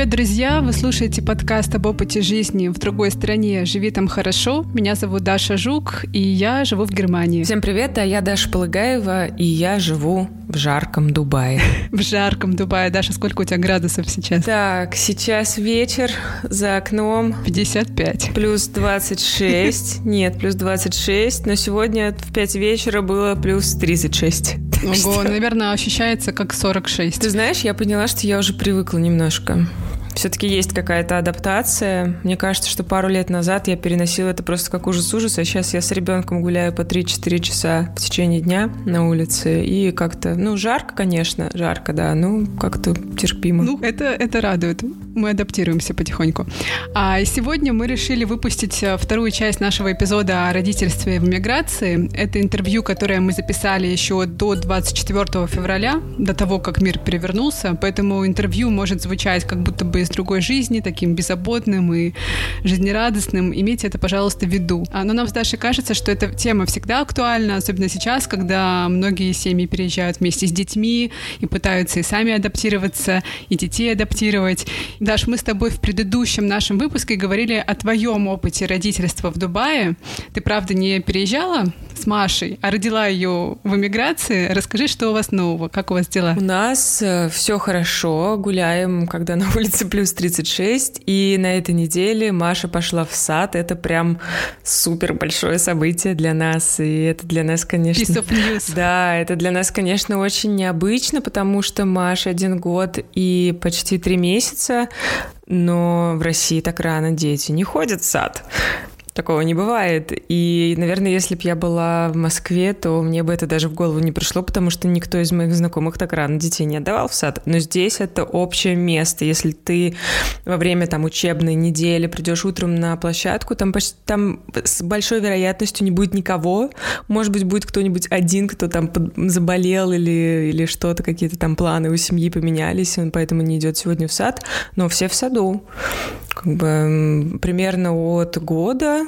Привет, друзья! Вы слушаете подкаст об опыте жизни в другой стране «Живи там хорошо». Меня зовут Даша Жук, и я живу в Германии. Всем привет, а я Даша Полыгаева, и я живу в жарком Дубае. В жарком Дубае. Даша, сколько у тебя градусов сейчас? Так, сейчас вечер, за окном 55. Плюс 26. Нет, плюс 26, но сегодня в 5 вечера было плюс 36. Ого, наверное, ощущается как 46. Ты знаешь, я поняла, что я уже привыкла немножко все-таки есть какая-то адаптация. Мне кажется, что пару лет назад я переносила это просто как ужас-ужас, а сейчас я с ребенком гуляю по 3-4 часа в течение дня на улице, и как-то, ну, жарко, конечно, жарко, да, ну, как-то терпимо. Ну, это, это радует. Мы адаптируемся потихоньку. А сегодня мы решили выпустить э, вторую часть нашего эпизода о родительстве в миграции. Это интервью, которое мы записали еще до 24 февраля, до того, как мир перевернулся, поэтому интервью может звучать как будто бы из другой жизни, таким беззаботным и жизнерадостным. Имейте это, пожалуйста, в виду. А, но нам с Дашей кажется, что эта тема всегда актуальна, особенно сейчас, когда многие семьи переезжают вместе с детьми и пытаются и сами адаптироваться, и детей адаптировать. Даш, мы с тобой в предыдущем нашем выпуске говорили о твоем опыте родительства в Дубае. Ты, правда, не переезжала с Машей, а родила ее в эмиграции. Расскажи, что у вас нового, как у вас дела? У нас э, все хорошо, гуляем, когда на улице плюс 36, и на этой неделе Маша пошла в сад. Это прям супер большое событие для нас, и это для нас, конечно... Piece of news. Да, это для нас, конечно, очень необычно, потому что Маша один год и почти три месяца, но в России так рано дети не ходят в сад. Такого не бывает. И, наверное, если бы я была в Москве, то мне бы это даже в голову не пришло, потому что никто из моих знакомых так рано детей не отдавал в сад. Но здесь это общее место. Если ты во время там учебной недели придешь утром на площадку, там почти там с большой вероятностью не будет никого. Может быть, будет кто-нибудь один, кто там заболел или, или что-то, какие-то там планы у семьи поменялись, он поэтому не идет сегодня в сад. Но все в саду. Как бы примерно от года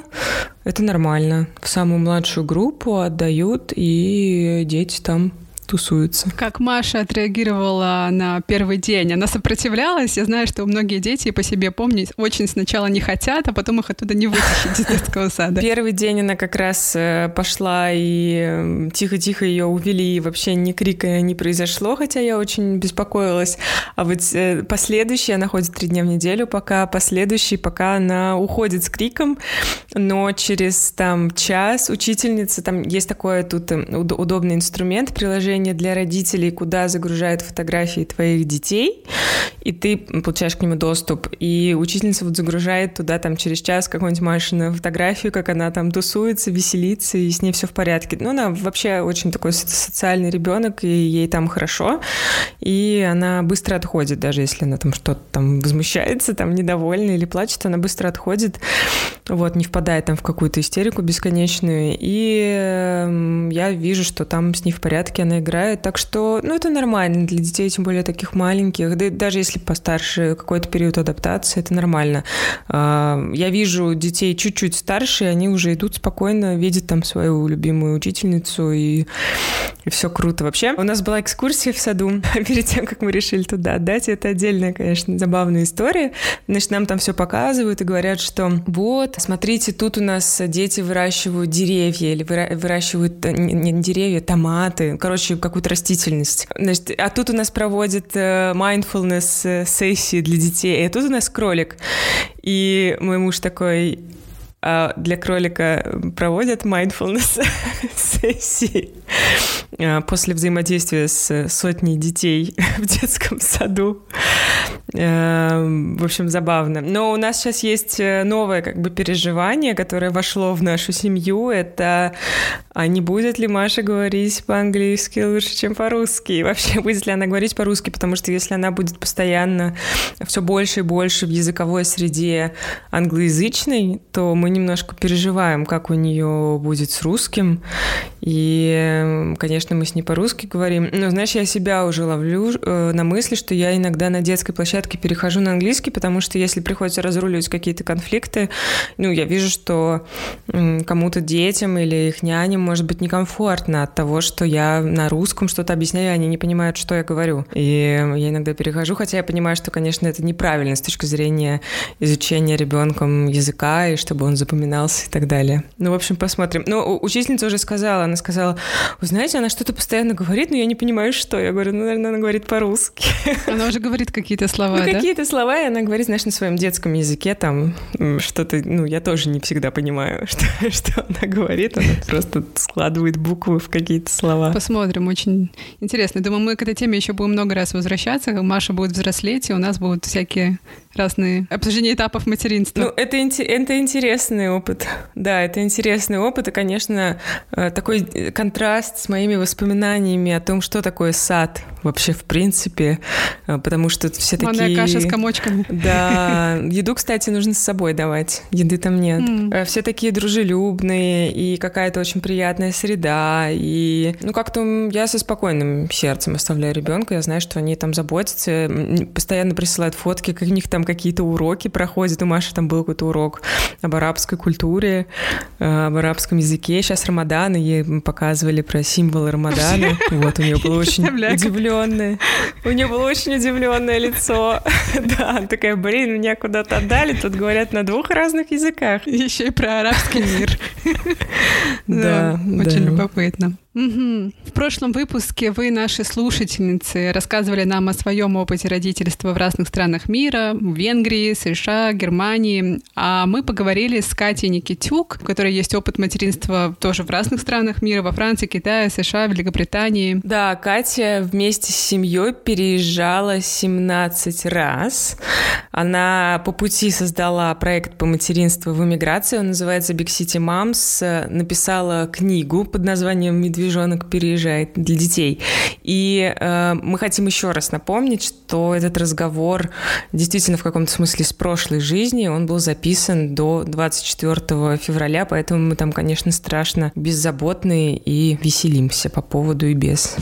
это нормально. В самую младшую группу отдают, и дети там тусуются. Как Маша отреагировала на первый день? Она сопротивлялась? Я знаю, что многие дети, по себе помню, очень сначала не хотят, а потом их оттуда не вытащить из детского сада. Первый день она как раз э, пошла, и тихо-тихо ее увели, и вообще ни крика не произошло, хотя я очень беспокоилась. А вот э, последующий, она ходит три дня в неделю, пока последующий, пока она уходит с криком, но через там час учительница, там есть такой тут э, удобный инструмент, приложение приложение для родителей, куда загружают фотографии твоих детей, и ты получаешь к нему доступ. И учительница вот загружает туда там через час какую-нибудь Машину фотографию, как она там тусуется, веселится, и с ней все в порядке. Ну, она вообще очень такой социальный ребенок, и ей там хорошо, и она быстро отходит, даже если она там что-то там возмущается, там недовольна или плачет, она быстро отходит, вот, не впадает там в какую-то истерику бесконечную, и э, я вижу, что там с ней в порядке, она играет. Так что, ну, это нормально для детей, тем более таких маленьких. Да, даже если постарше, какой-то период адаптации, это нормально. А, я вижу детей чуть-чуть старше, они уже идут спокойно, видят там свою любимую учительницу, и, и все круто. Вообще, у нас была экскурсия в саду перед тем, как мы решили туда отдать. Это отдельная, конечно, забавная история. Значит, нам там все показывают и говорят, что вот, смотрите, тут у нас дети выращивают деревья или выращивают не, не деревья, томаты. Короче, какую-то растительность. Значит, а тут у нас проводят э, mindfulness э, сессии для детей, и тут у нас кролик. И мой муж такой, а для кролика проводят mindfulness сессии а, после взаимодействия с сотней детей в детском саду. Эм, в общем, забавно. Но у нас сейчас есть э, новое как бы переживание, которое вошло в нашу семью. Это а не будет ли Маша говорить по-английски лучше, чем по-русски? И вообще, будет ли она говорить по-русски? Потому что если она будет постоянно все больше и больше в языковой среде англоязычной, то мы немножко переживаем, как у нее будет с русским. И, конечно, мы с ней по-русски говорим. Но, знаешь, я себя уже ловлю э, на мысли, что я иногда на детской площадке перехожу на английский, потому что если приходится разруливать какие-то конфликты, ну, я вижу, что кому-то детям или их няням может быть некомфортно от того, что я на русском что-то объясняю, они не понимают, что я говорю. И я иногда перехожу, хотя я понимаю, что, конечно, это неправильно с точки зрения изучения ребенком языка, и чтобы он запоминался и так далее. Ну, в общем, посмотрим. Ну, учительница уже сказала, она сказала, вы знаете, она что-то постоянно говорит, но я не понимаю, что. Я говорю, ну, наверное, она говорит по-русски. Она уже говорит какие-то слова, ну, да? какие-то слова, и она говорит, знаешь, на своем детском языке там что-то, ну, я тоже не всегда понимаю, что, что она говорит. Она просто складывает буквы в какие-то слова. Посмотрим, очень интересно. Думаю, мы к этой теме еще будем много раз возвращаться. Маша будет взрослеть, и у нас будут всякие разные обсуждения этапов материнства. Ну, это, это интересный опыт. Да, это интересный опыт, и, конечно, э, такой контраст с моими воспоминаниями о том, что такое сад вообще в принципе, э, потому что все Манная такие... каша с комочками. Да, еду, кстати, нужно с собой давать, еды там нет. Mm. Все такие дружелюбные, и какая-то очень приятная среда, и, ну, как-то я со спокойным сердцем оставляю ребенка, я знаю, что они там заботятся, постоянно присылают фотки, как у них там какие-то уроки проходят. У Маши там был какой-то урок об арабской культуре, э, об арабском языке. Сейчас Рамадан, и ей показывали про символы Рамадана. Вот, у нее было очень удивленное. У нее было очень удивленное лицо. Да, такая, блин, меня куда-то отдали. Тут говорят на двух разных языках. Еще и про арабский мир. Да, очень любопытно. Угу. В прошлом выпуске вы, наши слушательницы, рассказывали нам о своем опыте родительства в разных странах мира, в Венгрии, США, Германии. А мы поговорили с Катей Никитюк, у которой есть опыт материнства тоже в разных странах мира, во Франции, Китае, США, Великобритании. Да, Катя вместе с семьей переезжала 17 раз. Она по пути создала проект по материнству в эмиграции, он называется Big City Moms, написала книгу под названием «Медведь медвежонок переезжает для детей. И э, мы хотим еще раз напомнить, что этот разговор действительно в каком-то смысле с прошлой жизни, он был записан до 24 февраля, поэтому мы там, конечно, страшно беззаботные и веселимся по поводу и без.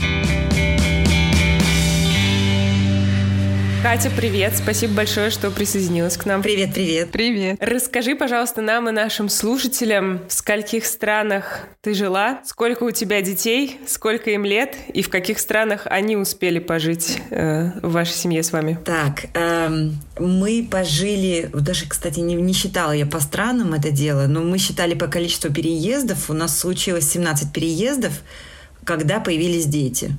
Катя, привет! Спасибо большое, что присоединилась к нам. Привет, привет. Привет. Расскажи, пожалуйста, нам и нашим слушателям, в скольких странах ты жила, сколько у тебя детей, сколько им лет и в каких странах они успели пожить э, в вашей семье с вами? Так, эм, мы пожили, даже, кстати, не, не считала я по странам это дело, но мы считали по количеству переездов. У нас случилось 17 переездов, когда появились дети.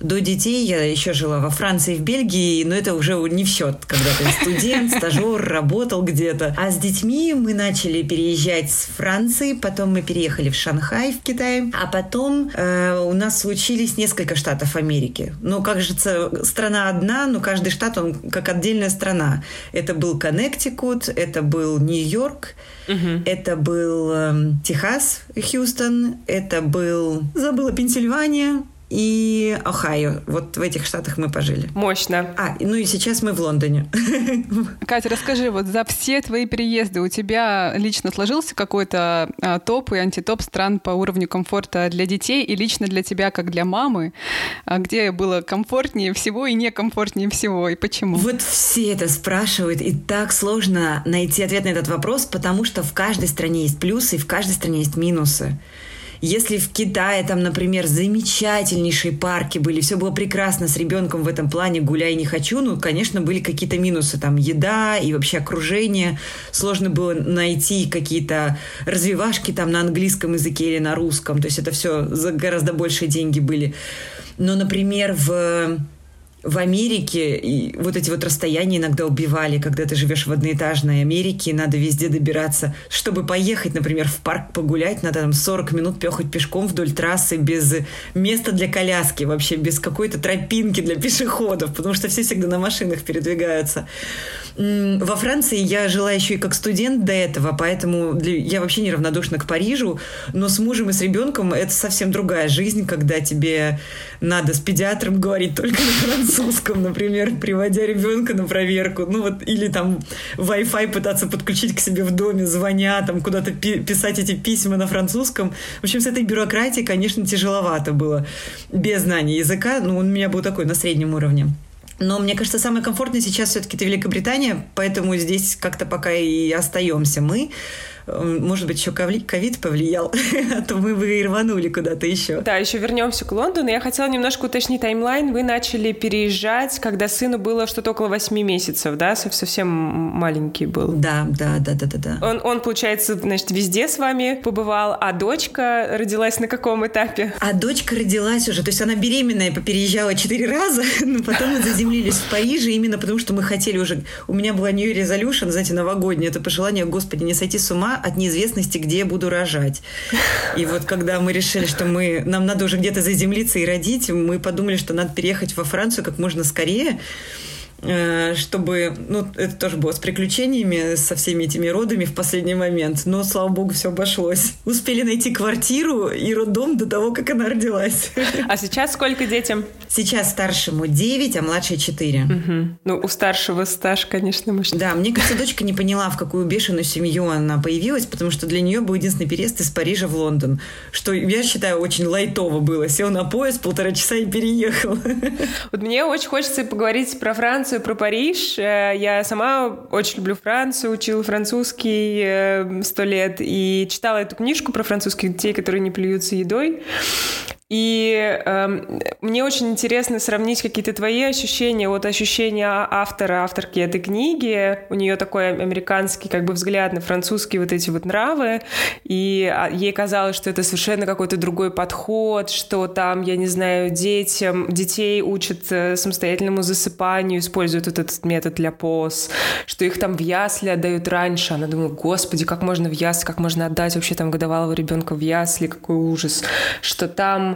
До детей я еще жила во Франции и в Бельгии, но это уже не в счет, когда ты студент, стажер, работал где-то. А с детьми мы начали переезжать с Франции, потом мы переехали в Шанхай в Китае, а потом э, у нас случились несколько штатов Америки. Ну, кажется, страна одна, но каждый штат, он как отдельная страна. Это был Коннектикут, это был Нью-Йорк, Угу. Это был э, Техас, Хьюстон, это был, забыла, Пенсильвания, и Ohio. Вот в этих штатах мы пожили. Мощно. А, ну и сейчас мы в Лондоне. Катя, расскажи, вот за все твои переезды у тебя лично сложился какой-то а, топ и антитоп стран по уровню комфорта для детей и лично для тебя, как для мамы, а, где было комфортнее всего и некомфортнее всего, и почему? Вот все это спрашивают, и так сложно найти ответ на этот вопрос, потому что в каждой стране есть плюсы, и в каждой стране есть минусы. Если в Китае там, например, замечательнейшие парки были, все было прекрасно с ребенком в этом плане, гуляй не хочу, ну, конечно, были какие-то минусы, там, еда и вообще окружение. Сложно было найти какие-то развивашки там на английском языке или на русском. То есть это все за гораздо большие деньги были. Но, например, в в Америке и вот эти вот расстояния иногда убивали, когда ты живешь в одноэтажной Америке, и надо везде добираться. Чтобы поехать, например, в парк погулять, надо там 40 минут пехать пешком вдоль трассы без места для коляски, вообще без какой-то тропинки для пешеходов, потому что все всегда на машинах передвигаются. Во Франции я жила еще и как студент до этого, поэтому для... я вообще неравнодушна к Парижу, но с мужем и с ребенком это совсем другая жизнь, когда тебе надо с педиатром говорить только на французском французском, например, приводя ребенка на проверку, ну вот, или там Wi-Fi пытаться подключить к себе в доме, звоня, там куда-то пи- писать эти письма на французском. В общем, с этой бюрократией, конечно, тяжеловато было без знания языка. Ну, он у меня был такой на среднем уровне. Но мне кажется, самое комфортное сейчас все-таки это Великобритания, поэтому здесь как-то пока и остаемся мы. Может быть, еще ковид повлиял, а то мы бы и рванули куда-то еще. Да, еще вернемся к Лондону. Я хотела немножко уточнить таймлайн. Вы начали переезжать, когда сыну было что-то около 8 месяцев, да? Совсем маленький был. Да, да, да, да, да. да. Он, он, получается, значит, везде с вами побывал, а дочка родилась на каком этапе? А дочка родилась уже, то есть она беременная переезжала четыре раза, но потом мы заземлились в Париже именно потому, что мы хотели уже... У меня была New Resolution, знаете, новогодняя, это пожелание, господи, не сойти с ума от неизвестности, где я буду рожать. И вот когда мы решили, что мы, нам надо уже где-то заземлиться и родить, мы подумали, что надо переехать во Францию как можно скорее. Э, чтобы, ну, это тоже было с приключениями, со всеми этими родами в последний момент, но, слава богу, все обошлось. Успели найти квартиру и роддом до того, как она родилась. А сейчас сколько детям? Сейчас старшему 9, а младшей 4. Угу. Ну, у старшего стаж, конечно, может. Да, мне кажется, дочка не поняла, в какую бешеную семью она появилась, потому что для нее был единственный переезд из Парижа в Лондон, что, я считаю, очень лайтово было. Сел на поезд, полтора часа и переехал. Вот мне очень хочется поговорить про Францию, Францию, про Париж. Э, я сама очень люблю Францию, учила французский э, сто лет и читала эту книжку про французских детей, которые не плюются едой. И э, мне очень интересно сравнить какие-то твои ощущения, вот ощущения автора, авторки этой книги. У нее такой американский как бы взгляд на французские вот эти вот нравы, и а, ей казалось, что это совершенно какой-то другой подход, что там, я не знаю, детям, детей учат э, самостоятельному засыпанию, используют вот этот метод для поз, что их там в ясли отдают раньше. Она думала, господи, как можно в ясли, как можно отдать вообще там годовалого ребенка в ясли, какой ужас. Что там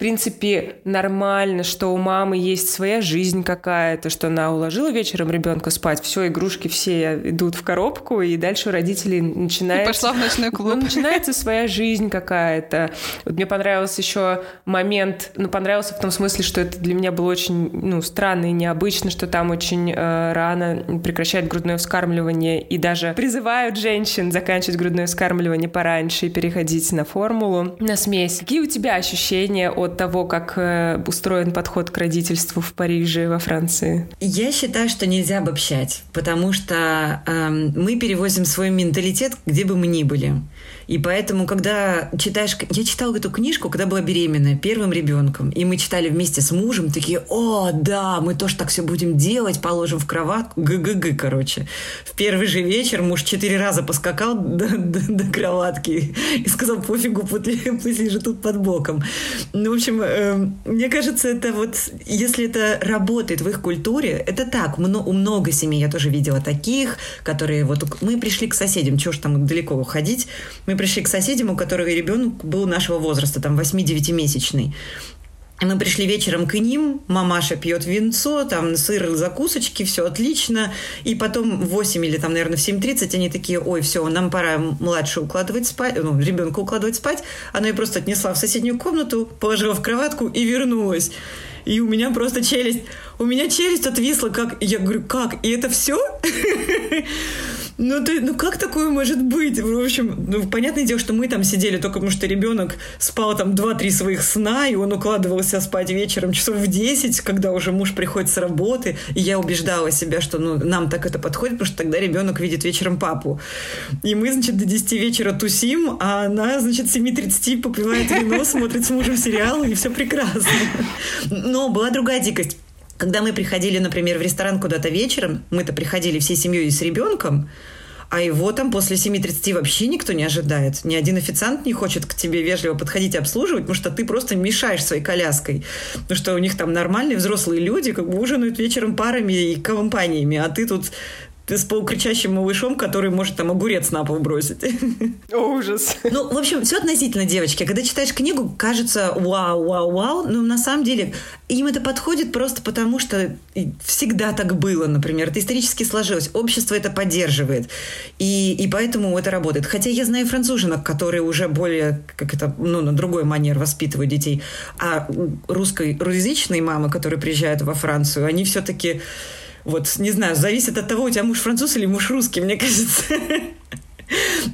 принципе, нормально, что у мамы есть своя жизнь какая-то, что она уложила вечером ребенка спать, все, игрушки все идут в коробку, и дальше у родителей начинается... И пошла в ночной клуб. Ну, начинается своя жизнь какая-то. Вот мне понравился еще момент, ну, понравился в том смысле, что это для меня было очень, ну, странно и необычно, что там очень э, рано прекращают грудное вскармливание и даже призывают женщин заканчивать грудное вскармливание пораньше и переходить на формулу, на смесь. Какие у тебя ощущения от от того, как э, устроен подход к родительству в Париже, во Франции? Я считаю, что нельзя обобщать, потому что э, мы перевозим свой менталитет, где бы мы ни были. И поэтому, когда читаешь... Я читала эту книжку, когда была беременная первым ребенком. И мы читали вместе с мужем, такие, о, да, мы тоже так все будем делать, положим в кроватку. ГГГ, короче. В первый же вечер муж четыре раза поскакал до, до, до кроватки и сказал, пофигу, пусть лежит тут под боком. Ну, общем, э, мне кажется, это вот, если это работает в их культуре, это так. У много семей я тоже видела таких, которые вот... Мы пришли к соседям, чего ж там далеко уходить. Мы пришли к соседям, у которого ребенок был нашего возраста, там 8-9-месячный. Мы пришли вечером к ним, мамаша пьет винцо, там сыр, закусочки, все отлично. И потом в 8 или там, наверное, в 7.30 они такие, ой, все, нам пора младше укладывать спать, ну, ребенка укладывать спать. Она ее просто отнесла в соседнюю комнату, положила в кроватку и вернулась. И у меня просто челюсть, у меня челюсть отвисла, как, я говорю, как, и это все? Ну, ты, ну как такое может быть? В общем, ну, понятное дело, что мы там сидели только потому, что ребенок спал там 2-3 своих сна, и он укладывался спать вечером часов в 10, когда уже муж приходит с работы, и я убеждала себя, что ну, нам так это подходит, потому что тогда ребенок видит вечером папу. И мы, значит, до 10 вечера тусим, а она, значит, с 7.30 попивает вино, смотрит с мужем сериал, и все прекрасно. Но была другая дикость. Когда мы приходили, например, в ресторан куда-то вечером, мы-то приходили всей семьей с ребенком, а его там после 7.30 вообще никто не ожидает. Ни один официант не хочет к тебе вежливо подходить и обслуживать, потому что ты просто мешаешь своей коляской. Потому что у них там нормальные взрослые люди как бы ужинают вечером парами и компаниями, а ты тут с полукричащим малышом, который может там огурец на пол бросить. Ужас. Ну, в общем, все относительно, девочки. Когда читаешь книгу, кажется, вау, вау, вау, но на самом деле им это подходит просто потому, что всегда так было, например. Это исторически сложилось. Общество это поддерживает. И, и поэтому это работает. Хотя я знаю француженок, которые уже более, как это, ну, на другой манер воспитывают детей. А русской, русскоязычные мамы, которые приезжают во Францию, они все-таки вот, не знаю, зависит от того, у тебя муж француз или муж русский, мне кажется.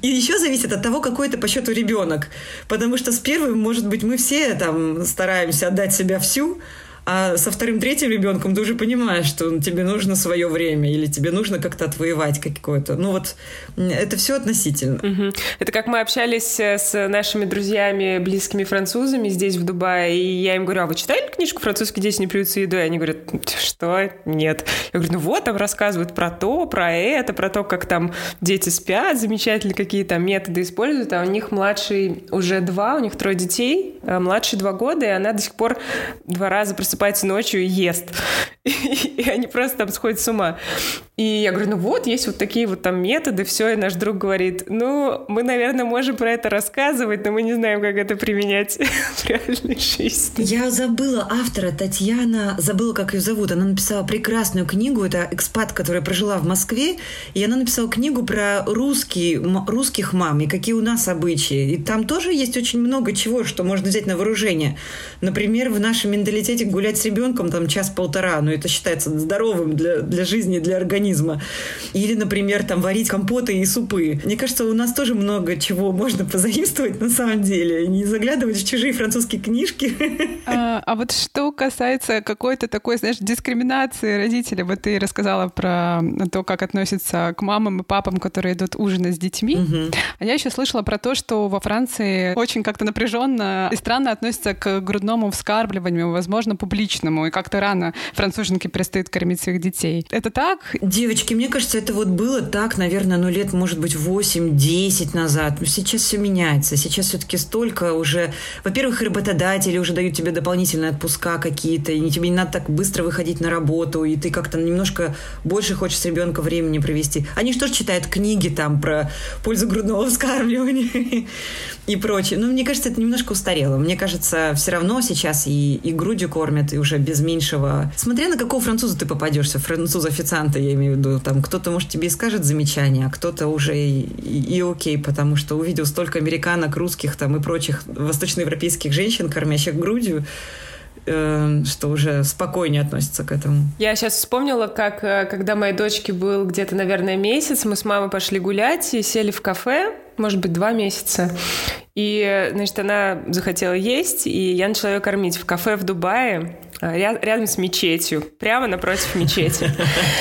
И еще зависит от того, какой это по счету ребенок. Потому что с первым, может быть, мы все там стараемся отдать себя всю, а со вторым, третьим ребенком ты уже понимаешь, что тебе нужно свое время или тебе нужно как-то отвоевать какое-то. Ну вот это все относительно. Угу. Это как мы общались э, с нашими друзьями, близкими французами здесь в Дубае, и я им говорю, а вы читали книжку «Французские дети не плюются едой»? Они говорят, что? Нет. Я говорю, ну вот, там рассказывают про то, про это, про то, как там дети спят, замечательные какие там методы используют, а у них младший уже два, у них трое детей, а младший два года, и она до сих пор два раза просто просыпается ночью и ест. И они просто там сходят с ума. И я говорю, ну вот, есть вот такие вот там методы, все, и наш друг говорит, ну, мы, наверное, можем про это рассказывать, но мы не знаем, как это применять в реальной жизни. Я забыла автора, Татьяна, забыла, как ее зовут, она написала прекрасную книгу, это экспат, которая прожила в Москве, и она написала книгу про русские, русских мам и какие у нас обычаи. И там тоже есть очень много чего, что можно взять на вооружение. Например, в нашем менталитете гулять гулять с ребенком там час-полтора, но это считается здоровым для, для жизни, для организма. Или, например, там варить компоты и супы. Мне кажется, у нас тоже много чего можно позаимствовать на самом деле. Не заглядывать в чужие французские книжки. А, а вот что касается какой-то такой, знаешь, дискриминации родителей, вот ты рассказала про то, как относятся к мамам и папам, которые идут ужинать с детьми. Угу. А я еще слышала про то, что во Франции очень как-то напряженно и странно относятся к грудному вскармливанию, возможно, публично публичному, и как-то рано француженки перестают кормить своих детей. Это так? Девочки, мне кажется, это вот было так, наверное, ну лет, может быть, 8-10 назад. Но сейчас все меняется. Сейчас все-таки столько уже... Во-первых, работодатели уже дают тебе дополнительные отпуска какие-то, и тебе не надо так быстро выходить на работу, и ты как-то немножко больше хочешь с ребенком времени провести. Они что ж читают книги там про пользу грудного вскармливания и прочее. Но мне кажется, это немножко устарело. Мне кажется, все равно сейчас и, и грудью кормят, и уже без меньшего... Смотря на какого француза ты попадешься, француза-официанта, я имею в виду, там кто-то, может, тебе и скажет замечание, а кто-то уже и, и, и окей, потому что увидел столько американок, русских там и прочих восточноевропейских женщин, кормящих грудью, э, что уже спокойнее относятся к этому. Я сейчас вспомнила, как э, когда моей дочке был где-то, наверное, месяц, мы с мамой пошли гулять и сели в кафе, может быть, два месяца. И, значит, она захотела есть, и я начала ее кормить в кафе в Дубае. А, рядом с мечетью, прямо напротив мечети.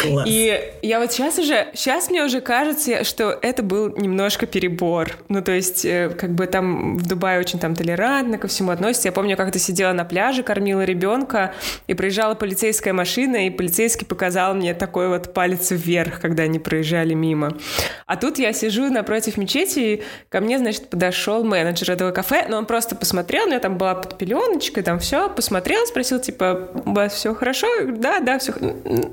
И я вот сейчас уже, сейчас мне уже кажется, что это был немножко перебор. Ну, то есть, э, как бы там в Дубае очень там толерантно ко всему относятся. Я помню, как-то сидела на пляже, кормила ребенка, и проезжала полицейская машина, и полицейский показал мне такой вот палец вверх, когда они проезжали мимо. А тут я сижу напротив мечети, и ко мне, значит, подошел менеджер этого кафе, но он просто посмотрел, у меня там была под пеленочкой, там все, посмотрел, спросил, типа, типа, у вас все хорошо? Да, да, все.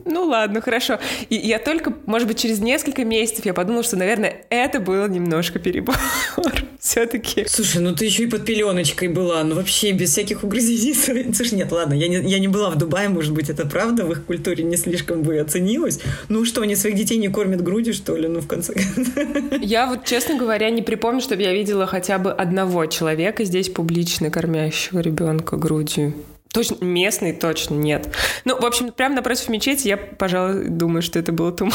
Ну ладно, хорошо. И я только, может быть, через несколько месяцев я подумала, что, наверное, это было немножко перебор. Все-таки. Слушай, ну ты еще и под пеленочкой была, ну вообще без всяких угрызений. Слушай, нет, ладно, я не, я не была в Дубае, может быть, это правда, в их культуре не слишком бы оценилось. Ну что, они своих детей не кормят грудью, что ли, ну в конце концов. Я вот, честно говоря, не припомню, чтобы я видела хотя бы одного человека здесь публично кормящего ребенка грудью. Точно, местный точно нет. Ну, в общем, прямо напротив мечети я, пожалуй, думаю, что это было too.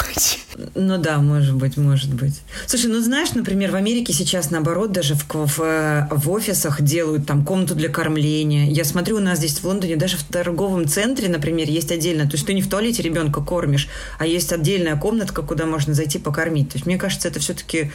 Ну да, может быть, может быть. Слушай, ну знаешь, например, в Америке сейчас, наоборот, даже в, в, в офисах делают там комнату для кормления. Я смотрю, у нас здесь в Лондоне даже в торговом центре, например, есть отдельно. То есть ты не в туалете ребенка кормишь, а есть отдельная комнатка, куда можно зайти покормить. То есть мне кажется, это все-таки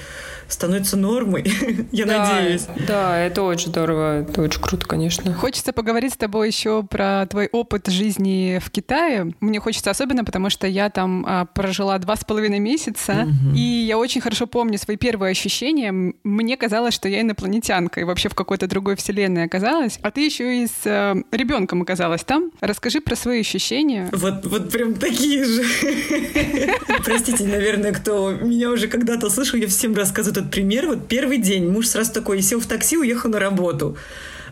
становится нормой, я да, надеюсь. Да, это очень здорово, это очень круто, конечно. Хочется поговорить с тобой еще про твой опыт жизни в Китае. Мне хочется особенно, потому что я там а, прожила два с половиной месяца, угу. и я очень хорошо помню свои первые ощущения. Мне казалось, что я инопланетянка и вообще в какой-то другой вселенной оказалась. А ты еще и с э, ребенком оказалась там. Расскажи про свои ощущения. Вот, вот прям такие же. Простите, наверное, кто меня уже когда-то слышал, я всем рассказываю этот пример. Вот первый день муж сразу такой сел в такси, уехал на работу.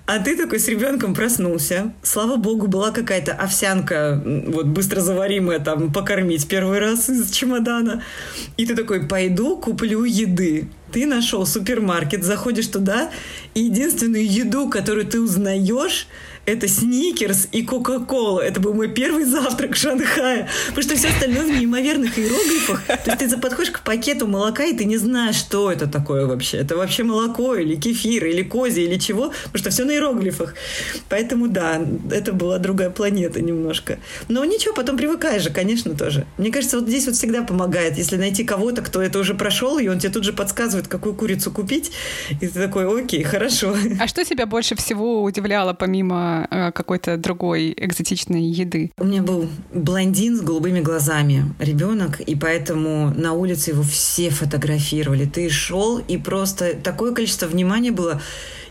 А ты такой с ребенком проснулся. Слава богу, была какая-то овсянка, вот быстро заваримая, там, покормить первый раз из чемодана. И ты такой, пойду куплю еды. Ты нашел супермаркет, заходишь туда, и единственную еду, которую ты узнаешь, это сникерс и кока-кола. Это был мой первый завтрак в Шанхае. Потому что все остальное в неимоверных иероглифах. То есть ты подходишь к пакету молока, и ты не знаешь, что это такое вообще. Это вообще молоко или кефир, или кози, или чего. Потому что все на иероглифах. Поэтому да, это была другая планета немножко. Но ничего, потом привыкаешь же, конечно, тоже. Мне кажется, вот здесь вот всегда помогает, если найти кого-то, кто это уже прошел, и он тебе тут же подсказывает, какую курицу купить. И ты такой, окей, хорошо. А что тебя больше всего удивляло, помимо Э, какой-то другой экзотичной еды? У меня был блондин с голубыми глазами, ребенок, и поэтому на улице его все фотографировали. Ты шел, и просто такое количество внимания было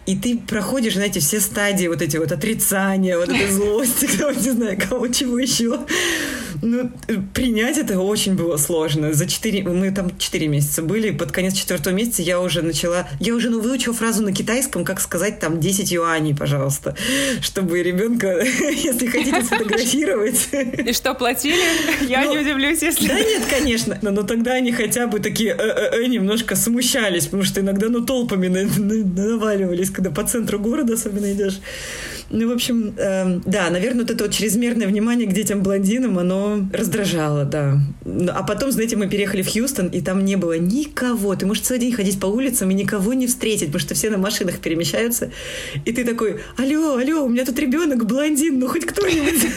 и ты проходишь, знаете, все стадии вот эти вот отрицания, вот этой злости, не знаю, кого, чего еще. Ну, принять это очень было сложно. За четыре, мы там четыре месяца были, под конец четвертого месяца я уже начала, я уже, ну, выучила фразу на китайском, как сказать там 10 юаней, пожалуйста, чтобы ребенка, если хотите сфотографировать. И что, платили? Я не ну, удивлюсь, если... Да нет, конечно. Но, но тогда они хотя бы такие э -э -э немножко смущались, потому что иногда, ну, толпами наваливались, когда по центру города особенно идешь. Ну, в общем, э, да, наверное, вот это вот чрезмерное внимание к детям-блондинам, оно раздражало, да. А потом, знаете, мы переехали в Хьюстон, и там не было никого. Ты можешь целый день ходить по улицам и никого не встретить, потому что все на машинах перемещаются. И ты такой, алло, алло, у меня тут ребенок блондин, ну хоть кто-нибудь.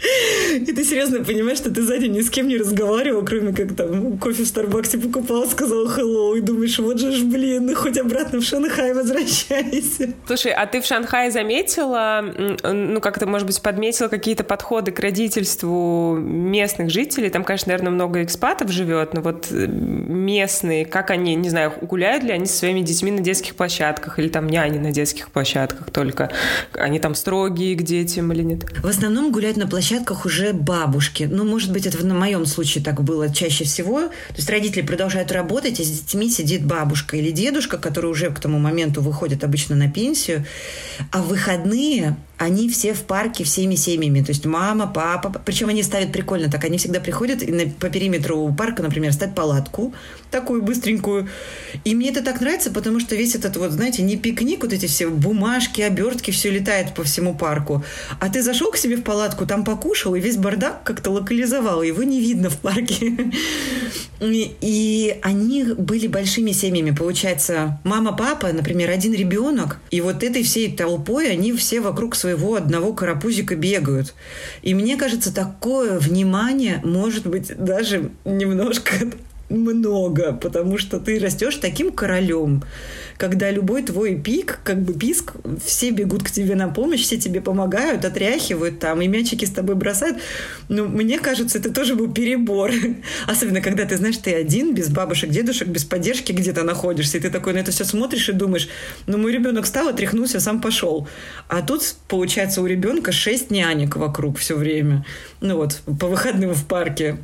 И ты серьезно понимаешь, что ты сзади ни с кем не разговаривал, кроме как там кофе в Старбаксе покупал, сказал hello, и думаешь, вот же ж, блин, ну хоть обратно в Шанхай возвращайся. Слушай, а ты в Шанхае заметила, ну как-то, может быть, подметила какие-то подходы к родительству местных жителей? Там, конечно, наверное, много экспатов живет, но вот э, местные, как они, не знаю, гуляют ли они со своими детьми на детских площадках или там няни на детских площадках только? Они там строгие к детям или нет? В основном гуляют на площадках площадках уже бабушки. Ну, может быть, это на моем случае так было чаще всего. То есть родители продолжают работать, а с детьми сидит бабушка или дедушка, которые уже к тому моменту выходят обычно на пенсию. А в выходные они все в парке всеми семьями. То есть мама, папа. Причем они ставят прикольно так. Они всегда приходят и на, по периметру парка, например, ставят палатку такую быстренькую. И мне это так нравится, потому что весь этот вот, знаете, не пикник, вот эти все бумажки, обертки, все летает по всему парку. А ты зашел к себе в палатку, там покушал, и весь бардак как-то локализовал. Его не видно в парке. И, они были большими семьями. Получается, мама, папа, например, один ребенок, и вот этой всей толпой они все вокруг своего своего одного карапузика бегают. И мне кажется, такое внимание может быть даже немножко много, потому что ты растешь таким королем, когда любой твой пик, как бы писк, все бегут к тебе на помощь, все тебе помогают, отряхивают там, и мячики с тобой бросают. Ну, мне кажется, это тоже был перебор. Особенно, когда ты знаешь, ты один, без бабушек, дедушек, без поддержки где-то находишься, и ты такой на это все смотришь и думаешь, ну, мой ребенок встал, отряхнулся, сам пошел. А тут, получается, у ребенка шесть нянек вокруг все время. Ну вот, по выходным в парке.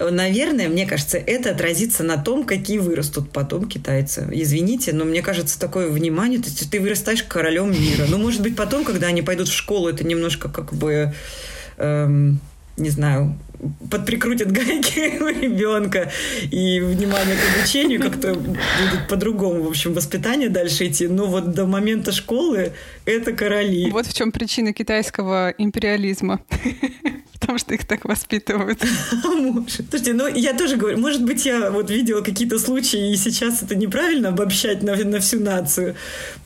Наверное, мне кажется, это отразится на том, какие вырастут потом китайцы. Извините, но мне кажется, такое внимание, то есть ты вырастаешь королем мира. Ну, может быть, потом, когда они пойдут в школу, это немножко как бы, эм, не знаю, подприкрутят гайки у ребенка, и внимание к обучению как-то будет по-другому, в общем, воспитание дальше идти. Но вот до момента школы это короли. Вот в чем причина китайского империализма потому что их так воспитывают. Слушайте, ну я тоже говорю, может быть, я вот видела какие-то случаи, и сейчас это неправильно обобщать на, на всю нацию.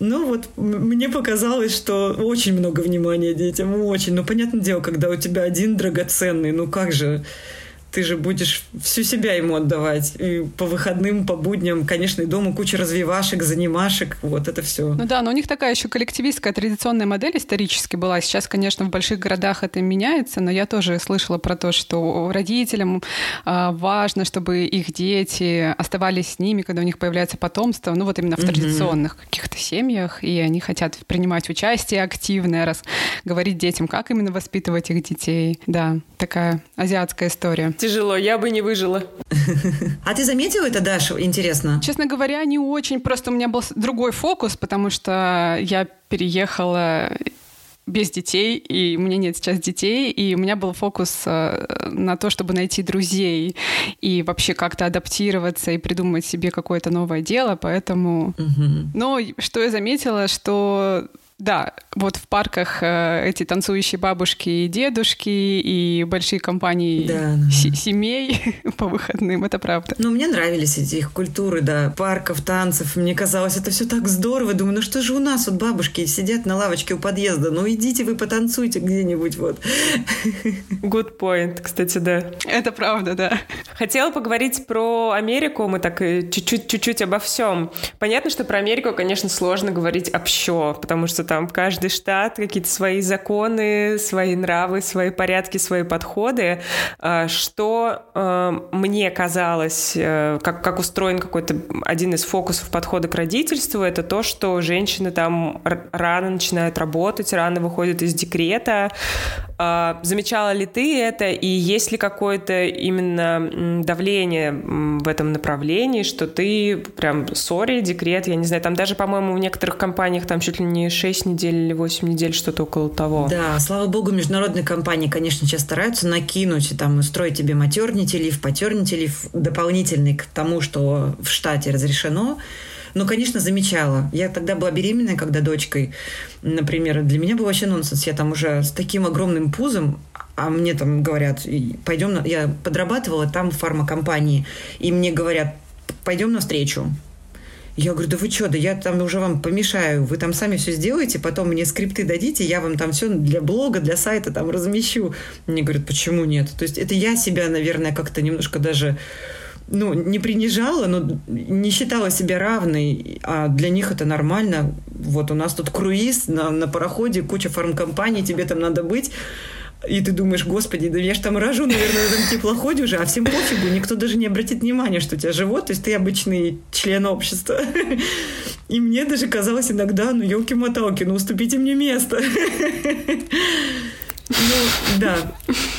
Но вот мне показалось, что очень много внимания детям, очень. Ну, понятное дело, когда у тебя один драгоценный, ну как же ты же будешь всю себя ему отдавать. И по выходным, по будням, конечно, и дома куча развивашек, занимашек, вот это все. Ну да, но у них такая еще коллективистская традиционная модель исторически была. Сейчас, конечно, в больших городах это меняется, но я тоже слышала про то, что родителям э, важно, чтобы их дети оставались с ними, когда у них появляется потомство, ну вот именно в традиционных каких-то семьях, и они хотят принимать участие активное, раз говорить детям, как именно воспитывать их детей. Да, такая азиатская история тяжело, я бы не выжила. А ты заметила это, Даша? Интересно. Честно говоря, не очень. Просто у меня был другой фокус, потому что я переехала без детей, и у меня нет сейчас детей, и у меня был фокус э, на то, чтобы найти друзей и вообще как-то адаптироваться и придумать себе какое-то новое дело, поэтому... Угу. Но что я заметила, что да, вот в парках э, эти танцующие бабушки и дедушки и большие компании да, семей по выходным, это правда. Ну, мне нравились эти их культуры, да, парков, танцев. Мне казалось, это все так здорово. Думаю, ну что же у нас вот бабушки сидят на лавочке у подъезда? Ну, идите вы потанцуйте где-нибудь вот. Good point, кстати, да. Это правда, да. Хотела поговорить про Америку, мы так э, чуть-чуть обо всем. Понятно, что про Америку, конечно, сложно говорить общо, потому что там каждый штат какие-то свои законы, свои нравы, свои порядки, свои подходы. А, что а, мне казалось, э, как, как устроен какой-то один из фокусов подхода к родительству, это то, что женщины там рано начинают работать, рано выходят из декрета. А, замечала ли ты это, и есть ли какое-то именно давление в этом направлении, что ты прям, сори, декрет, я не знаю, там даже, по-моему, в некоторых компаниях там чуть ли не 6 недель или 8 недель, что-то около того. Да, слава богу, международные компании, конечно, сейчас стараются накинуть, там, устроить тебе матернити лиф, патернити лиф, дополнительный к тому, что в штате разрешено. Ну, конечно, замечала. Я тогда была беременная, когда дочкой, например, для меня был вообще нонсенс. Я там уже с таким огромным пузом, а мне там говорят, пойдем, на... я подрабатывала там в фармакомпании, и мне говорят, пойдем навстречу. Я говорю, да вы что, да я там уже вам помешаю, вы там сами все сделаете, потом мне скрипты дадите, я вам там все для блога, для сайта там размещу. Мне говорят, почему нет? То есть это я себя, наверное, как-то немножко даже ну, не принижала, но не считала себя равной, а для них это нормально. Вот у нас тут круиз на, на пароходе, куча фармкомпаний, тебе там надо быть. И ты думаешь, господи, да я ж там рожу, наверное, на этом теплоходе уже, а всем пофигу, никто даже не обратит внимания, что у тебя живот, то есть ты обычный член общества. И мне даже казалось иногда, ну, елки-моталки, ну, уступите мне место. Ну, да.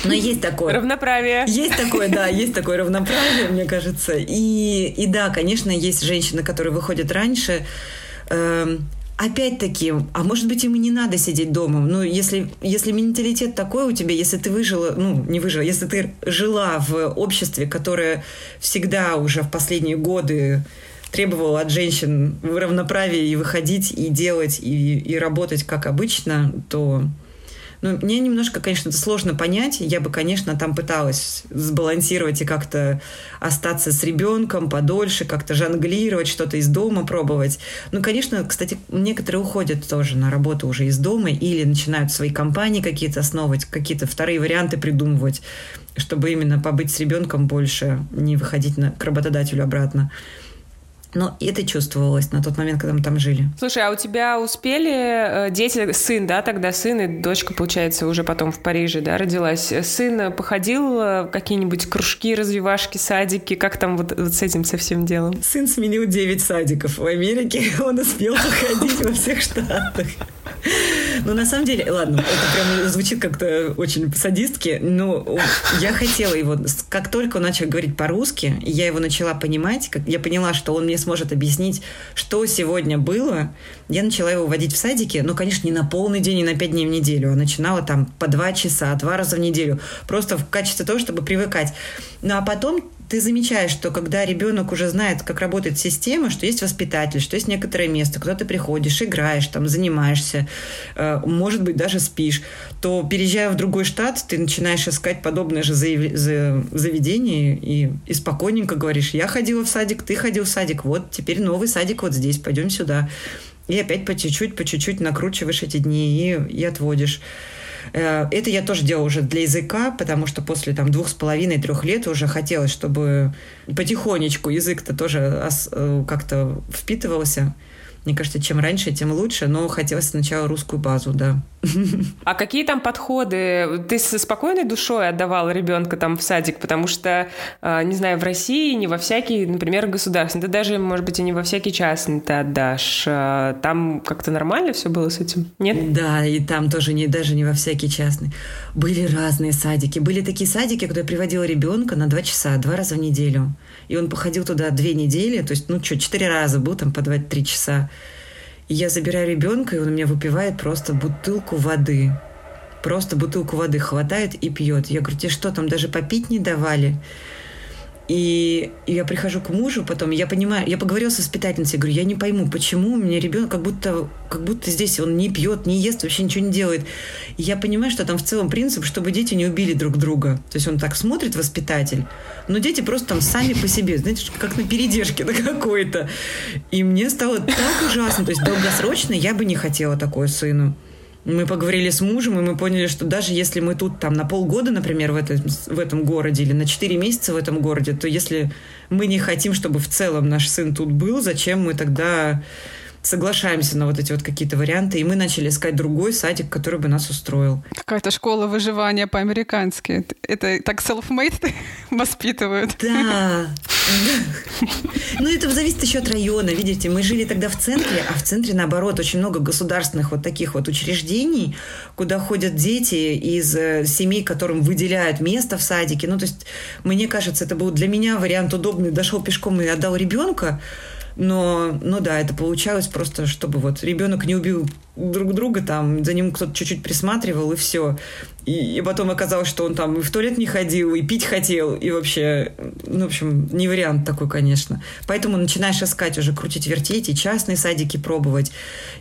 Но есть такое. Равноправие. Есть такое, да, есть такое равноправие, мне кажется. И, и да, конечно, есть женщины, которые выходят раньше. Эм, опять-таки, а может быть, им и не надо сидеть дома. Ну, если, если менталитет такой у тебя, если ты выжила, ну, не выжила, если ты жила в обществе, которое всегда уже в последние годы требовало от женщин равноправия и выходить, и делать, и, и работать как обычно, то ну, мне немножко, конечно, это сложно понять. Я бы, конечно, там пыталась сбалансировать и как-то остаться с ребенком подольше, как-то жонглировать, что-то из дома пробовать. Ну, конечно, кстати, некоторые уходят тоже на работу уже из дома или начинают свои компании какие-то основывать, какие-то вторые варианты придумывать, чтобы именно побыть с ребенком больше, не выходить на, к работодателю обратно. Но это чувствовалось на тот момент, когда мы там жили. Слушай, а у тебя успели э, дети, сын, да, тогда сын и дочка, получается, уже потом в Париже, да, родилась. Сын походил э, в какие-нибудь кружки, развивашки, садики? Как там вот, вот с этим со всем делом? Сын сменил 9 садиков в Америке. Он успел походить во всех штатах. Ну, на самом деле, ладно, это прям звучит как-то очень садистски, но я хотела его, как только он начал говорить по-русски, я его начала понимать, как я поняла, что он мне сможет объяснить, что сегодня было, я начала его водить в садике, но, конечно, не на полный день, не на пять дней в неделю, а начинала там по два часа, два раза в неделю, просто в качестве того, чтобы привыкать. Ну, а потом ты замечаешь, что когда ребенок уже знает, как работает система, что есть воспитатель, что есть некоторое место, куда ты приходишь, играешь, там, занимаешься, э, может быть, даже спишь, то, переезжая в другой штат, ты начинаешь искать подобное же заведение и, и спокойненько говоришь, я ходила в садик, ты ходил в садик, вот теперь новый садик вот здесь, пойдем сюда. И опять по чуть-чуть, по чуть-чуть накручиваешь эти дни и, и отводишь. Э, это я тоже делала уже для языка, потому что после там двух с половиной, трех лет уже хотелось, чтобы потихонечку язык-то тоже э, как-то впитывался. Мне кажется, чем раньше, тем лучше, но хотелось сначала русскую базу, да. А какие там подходы? Ты со спокойной душой отдавал ребенка там в садик, потому что, а, не знаю, в России не во всякий, например, государственный, ты даже, может быть, и не во всякий частный ты отдашь. А, там как-то нормально все было с этим? Нет? Да, и там тоже не, даже не во всякий частный. Были разные садики. Были такие садики, куда я приводила ребенка на два часа, два раза в неделю. И он походил туда две недели, то есть, ну что, четыре раза был там по два-три часа. И я забираю ребенка, и он у меня выпивает просто бутылку воды. Просто бутылку воды хватает и пьет. Я говорю, тебе что, там даже попить не давали? И, я прихожу к мужу потом, я понимаю, я поговорила с воспитательницей, говорю, я не пойму, почему у меня ребенок как будто, как будто здесь он не пьет, не ест, вообще ничего не делает. И я понимаю, что там в целом принцип, чтобы дети не убили друг друга. То есть он так смотрит, воспитатель, но дети просто там сами по себе, знаете, как на передержке на какой-то. И мне стало так ужасно. То есть долгосрочно я бы не хотела такое сыну мы поговорили с мужем, и мы поняли, что даже если мы тут там на полгода, например, в этом, в этом городе или на 4 месяца в этом городе, то если мы не хотим, чтобы в целом наш сын тут был, зачем мы тогда соглашаемся на вот эти вот какие-то варианты, и мы начали искать другой садик, который бы нас устроил. Какая-то школа выживания по-американски. Это так self-made воспитывают. Да. Ну, это зависит еще от района. Видите, мы жили тогда в центре, а в центре, наоборот, очень много государственных вот таких вот учреждений, куда ходят дети из э, семей, которым выделяют место в садике. Ну, то есть, мне кажется, это был для меня вариант удобный. Дошел пешком и отдал ребенка, но, ну да, это получалось просто, чтобы вот ребенок не убил друг друга, там за ним кто-то чуть-чуть присматривал, и все. И, и потом оказалось, что он там и в туалет не ходил, и пить хотел, и вообще, ну, в общем, не вариант такой, конечно. Поэтому начинаешь искать уже, крутить, вертеть, и частные садики пробовать.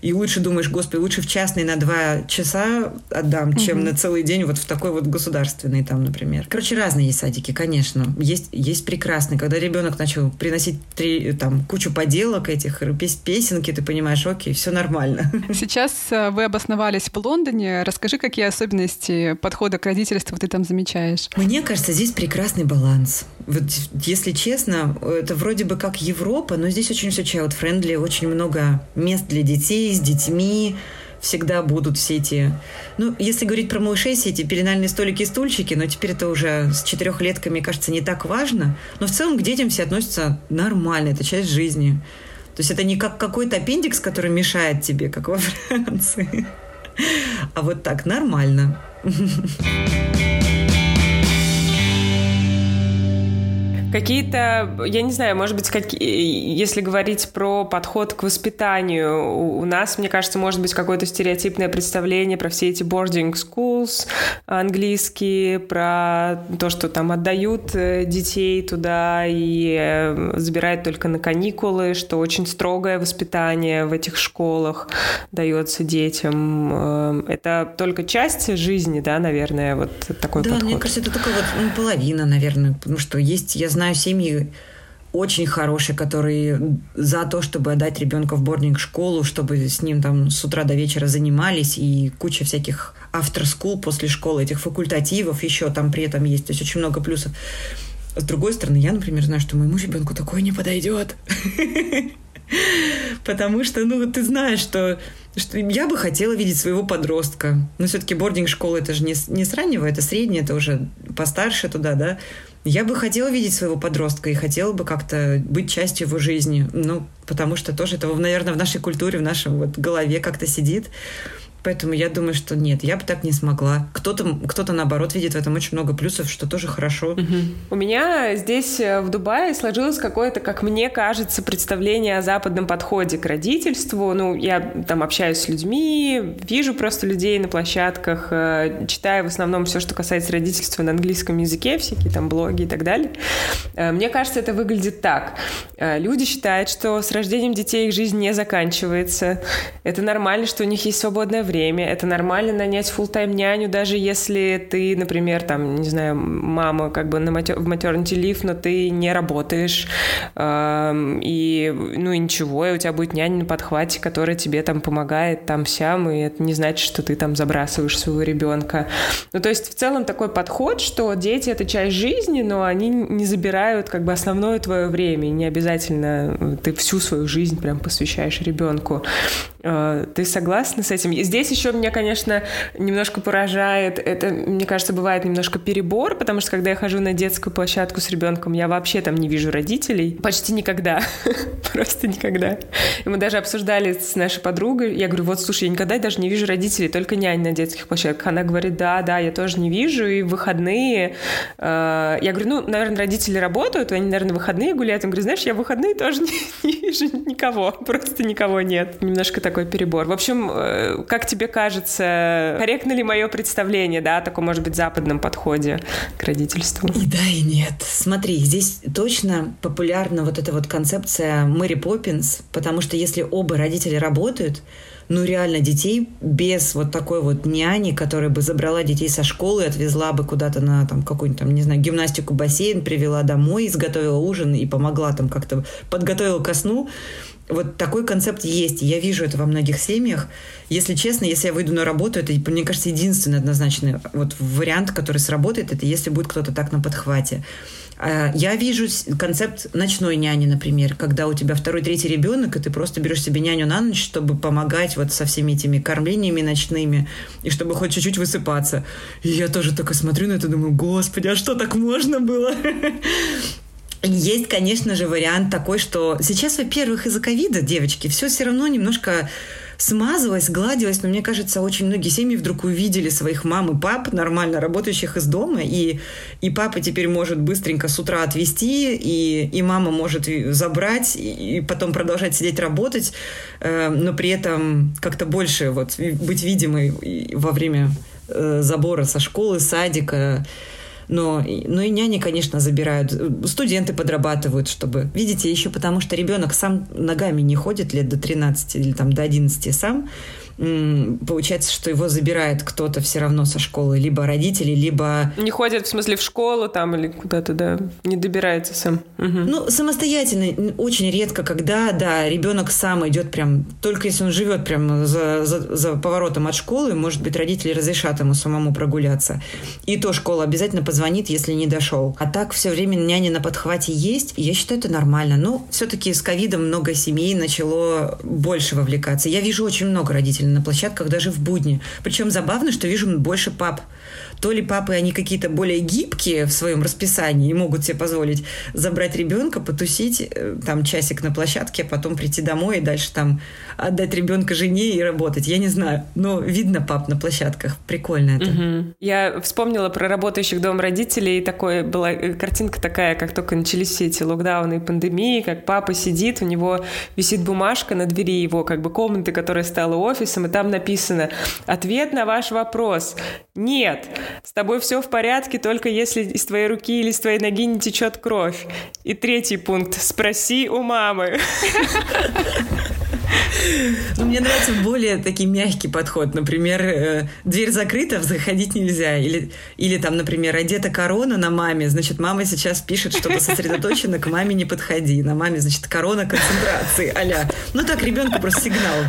И лучше думаешь, господи, лучше в частный на два часа отдам, угу. чем на целый день вот в такой вот государственный там, например. Короче, разные есть садики, конечно. Есть, есть прекрасные. Когда ребенок начал приносить три, там, кучу поделок этих, песенки, ты понимаешь, окей, все нормально. Сейчас э, вы обосновались в Лондоне. Расскажи, какие особенности подхода к родительству ты там замечаешь? Мне кажется, здесь прекрасный баланс. Вот, если честно, это вроде бы как Европа, но здесь очень все child-friendly, очень много мест для детей с детьми, всегда будут все эти... Ну, если говорить про малышей, все эти пеленальные столики и стульчики, но теперь это уже с четырехлетками, кажется, не так важно. Но в целом к детям все относятся нормально, это часть жизни. То есть это не как какой-то аппендикс, который мешает тебе, как во Франции. А вот так нормально. Какие-то, я не знаю, может быть, как, если говорить про подход к воспитанию, у нас, мне кажется, может быть какое-то стереотипное представление про все эти boarding schools английские, про то, что там отдают э, детей туда и э, забирают только на каникулы, что очень строгое воспитание в этих школах дается детям. Э, это только часть жизни, да, наверное, вот такой да, подход? Да, мне кажется, это только вот ну, половина, наверное, потому что есть, я знаю, знаю семьи очень хорошие, которые за то, чтобы отдать ребенка в бординг-школу, чтобы с ним там с утра до вечера занимались, и куча всяких after school после школы, этих факультативов еще там при этом есть. То есть очень много плюсов. С другой стороны, я, например, знаю, что моему ребенку такое не подойдет. Потому что, ну, ты знаешь, что, что я бы хотела видеть своего подростка. Но все-таки бординг-школа это же не, не с раннего, это среднее, это уже постарше туда, да. Я бы хотела видеть своего подростка и хотела бы как-то быть частью его жизни. Ну, потому что тоже это, наверное, в нашей культуре, в нашем вот голове как-то сидит. Поэтому я думаю, что нет, я бы так не смогла. Кто-то, кто-то наоборот видит в этом очень много плюсов, что тоже хорошо. Угу. У меня здесь э, в Дубае сложилось какое-то, как мне кажется, представление о западном подходе к родительству. Ну, я там общаюсь с людьми, вижу просто людей на площадках, э, читаю в основном все, что касается родительства на английском языке, всякие там блоги и так далее. Э, мне кажется, это выглядит так. Люди считают, что с рождением детей их жизнь не заканчивается. Это нормально, что у них есть свободное время время. Это нормально нанять full-time няню, даже если ты, например, там, не знаю, мама как бы на матер... в maternity leave, но ты не работаешь, э, и, ну, и ничего, и у тебя будет няня на подхвате, которая тебе там помогает там-сям, и это не значит, что ты там забрасываешь своего ребенка. Ну, то есть в целом такой подход, что дети — это часть жизни, но они не забирают как бы основное твое время, и не обязательно ты всю свою жизнь прям посвящаешь ребенку. Э, ты согласна с этим? Здесь еще меня, конечно, немножко поражает, это, мне кажется, бывает немножко перебор, потому что когда я хожу на детскую площадку с ребенком, я вообще там не вижу родителей. Почти никогда. Просто никогда. И мы даже обсуждали с нашей подругой, я говорю, вот, слушай, я никогда даже не вижу родителей, только нянь на детских площадках. Она говорит, да, да, я тоже не вижу, и выходные... Э, я говорю, ну, наверное, родители работают, они, наверное, выходные гуляют. Он говорит, знаешь, я выходные тоже не вижу никого, просто никого нет. Немножко так такой перебор. В общем, э, как тебе кажется, корректно ли мое представление, да, о таком, может быть, западном подходе к родительству? И да, и нет. Смотри, здесь точно популярна вот эта вот концепция Мэри Поппинс, потому что если оба родители работают, ну реально детей без вот такой вот няни, которая бы забрала детей со школы отвезла бы куда-то на там какую-нибудь там, не знаю, гимнастику, бассейн, привела домой, изготовила ужин и помогла там как-то подготовила ко сну, вот такой концепт есть. Я вижу это во многих семьях. Если честно, если я выйду на работу, это, мне кажется, единственный однозначный вот вариант, который сработает, это если будет кто-то так на подхвате. А, я вижу концепт ночной няни, например, когда у тебя второй, третий ребенок, и ты просто берешь себе няню на ночь, чтобы помогать вот со всеми этими кормлениями ночными, и чтобы хоть чуть-чуть высыпаться. И я тоже только смотрю на это, думаю, господи, а что так можно было? Есть, конечно же, вариант такой, что сейчас, во-первых, из-за ковида, девочки, все все равно немножко смазывалось, гладилось, но мне кажется, очень многие семьи вдруг увидели своих мам и пап нормально работающих из дома, и, и папа теперь может быстренько с утра отвезти, и, и мама может забрать, и, и потом продолжать сидеть работать, э, но при этом как-то больше вот быть видимой во время э, забора со школы, садика, но, но и няни, конечно, забирают. Студенты подрабатывают, чтобы... Видите, еще потому что ребенок сам ногами не ходит лет до 13 или там до 11 сам получается, что его забирает кто-то все равно со школы, либо родители, либо... Не ходит, в смысле, в школу там или куда-то, да, не добирается сам. Угу. Ну, самостоятельно, очень редко, когда, да, ребенок сам идет прям, только если он живет прям за, за, за поворотом от школы, может быть, родители разрешат ему самому прогуляться. И то школа обязательно позвонит, если не дошел. А так все время няня на подхвате есть, и я считаю, это нормально. Но все-таки с ковидом много семей начало больше вовлекаться. Я вижу очень много родителей на площадках даже в будни. Причем забавно, что вижу больше пап то ли папы, они какие-то более гибкие в своем расписании и могут себе позволить забрать ребенка, потусить э, там часик на площадке, а потом прийти домой и дальше там отдать ребенка жене и работать. Я не знаю, но видно пап на площадках. Прикольно это. Угу. Я вспомнила про работающих дом родителей. Такой была э, картинка такая, как только начались все эти локдауны и пандемии, как папа сидит, у него висит бумажка на двери его как бы комнаты, которая стала офисом, и там написано «Ответ на ваш вопрос. Нет, с тобой все в порядке, только если из твоей руки или из твоей ноги не течет кровь. И третий пункт. Спроси у мамы. Ну, мне нравится более такой мягкий подход. Например, э, дверь закрыта, заходить нельзя. Или, или там, например, одета корона на маме, значит, мама сейчас пишет, сосредоточена, к маме не подходи. На маме, значит, корона концентрации, аля. Ну так, ребенку просто сигнал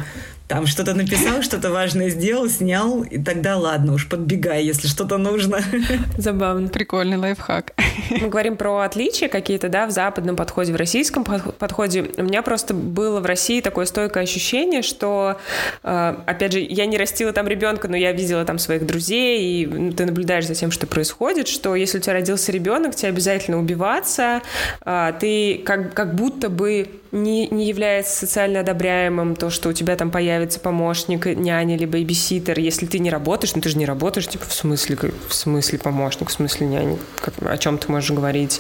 там что-то написал, что-то важное сделал, снял, и тогда ладно, уж подбегай, если что-то нужно. Забавно. Прикольный лайфхак. Мы говорим про отличия какие-то, да, в западном подходе, в российском подходе. У меня просто было в России такое стойкое ощущение, что, э, опять же, я не растила там ребенка, но я видела там своих друзей, и ну, ты наблюдаешь за тем, что происходит, что если у тебя родился ребенок, тебе обязательно убиваться, а, ты как, как будто бы не, не является социально одобряемым то, что у тебя там появится помощник, няня или бейбиситер. Если ты не работаешь, ну ты же не работаешь, типа, в смысле, в смысле помощник, в смысле няня, как, о чем ты можешь говорить.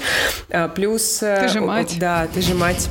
А, плюс... Ты же э, мать. Да, ты же мать.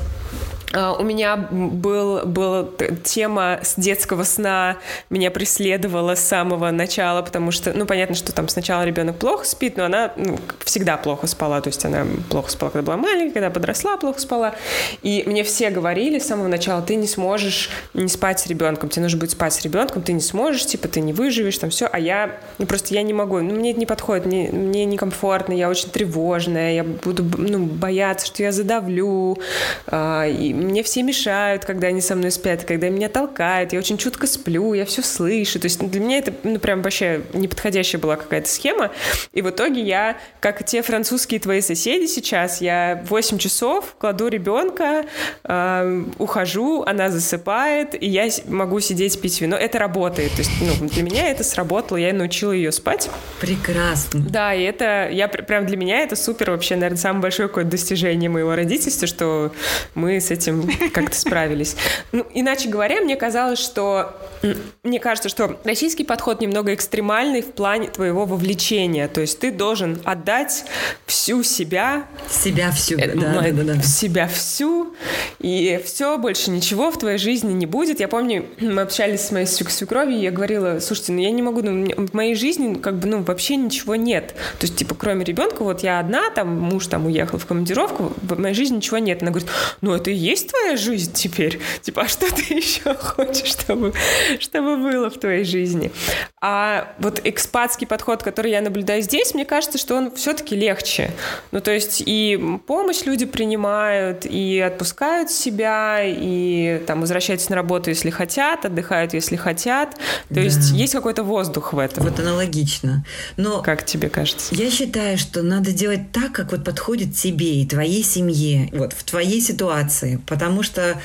Uh, у меня был, была тема с детского сна, меня преследовала с самого начала, потому что, ну, понятно, что там сначала ребенок плохо спит, но она ну, всегда плохо спала, то есть она плохо спала, когда была маленькая, когда подросла, плохо спала. И мне все говорили с самого начала, ты не сможешь не спать с ребенком, тебе нужно будет спать с ребенком, ты не сможешь, типа, ты не выживешь, там все, а я, ну, просто я не могу, ну, мне это не подходит, мне, мне некомфортно, я очень тревожная, я буду, ну, бояться, что я задавлю, uh, и мне все мешают, когда они со мной спят, когда меня толкают, я очень чутко сплю, я все слышу. То есть для меня это, ну, прям вообще неподходящая была какая-то схема. И в итоге я, как и те французские твои соседи сейчас, я 8 часов кладу ребенка, э, ухожу, она засыпает, и я могу сидеть пить вино. Это работает. То есть, ну, для меня это сработало, я научила ее спать. Прекрасно. Да, и это, я прям для меня это супер вообще, наверное, самое большое какое-то достижение моего родительства, что мы с этим как-то справились. Ну, иначе говоря, мне казалось, что... Мне кажется, что российский подход немного экстремальный в плане твоего вовлечения. То есть ты должен отдать всю себя. Себя всю, э, да, да, да, да. Себя всю. И все, больше ничего в твоей жизни не будет. Я помню, мы общались с моей свекровью, и я говорила, слушайте, ну я не могу, ну, в моей жизни как бы, ну, вообще ничего нет. То есть, типа, кроме ребенка, вот я одна, там, муж там уехал в командировку, в моей жизни ничего нет. Она говорит, ну это и есть твоя жизнь теперь. Типа, а что ты еще хочешь, чтобы, чтобы было в твоей жизни? А вот экспатский подход, который я наблюдаю здесь, мне кажется, что он все-таки легче. Ну, то есть и помощь люди принимают, и отпускают себя, и там возвращаются на работу, если хотят, отдыхают, если хотят. То да. есть есть какой-то воздух в этом. Вот аналогично. Но как тебе кажется? Я считаю, что надо делать так, как вот подходит тебе и твоей семье, вот в твоей ситуации, потому что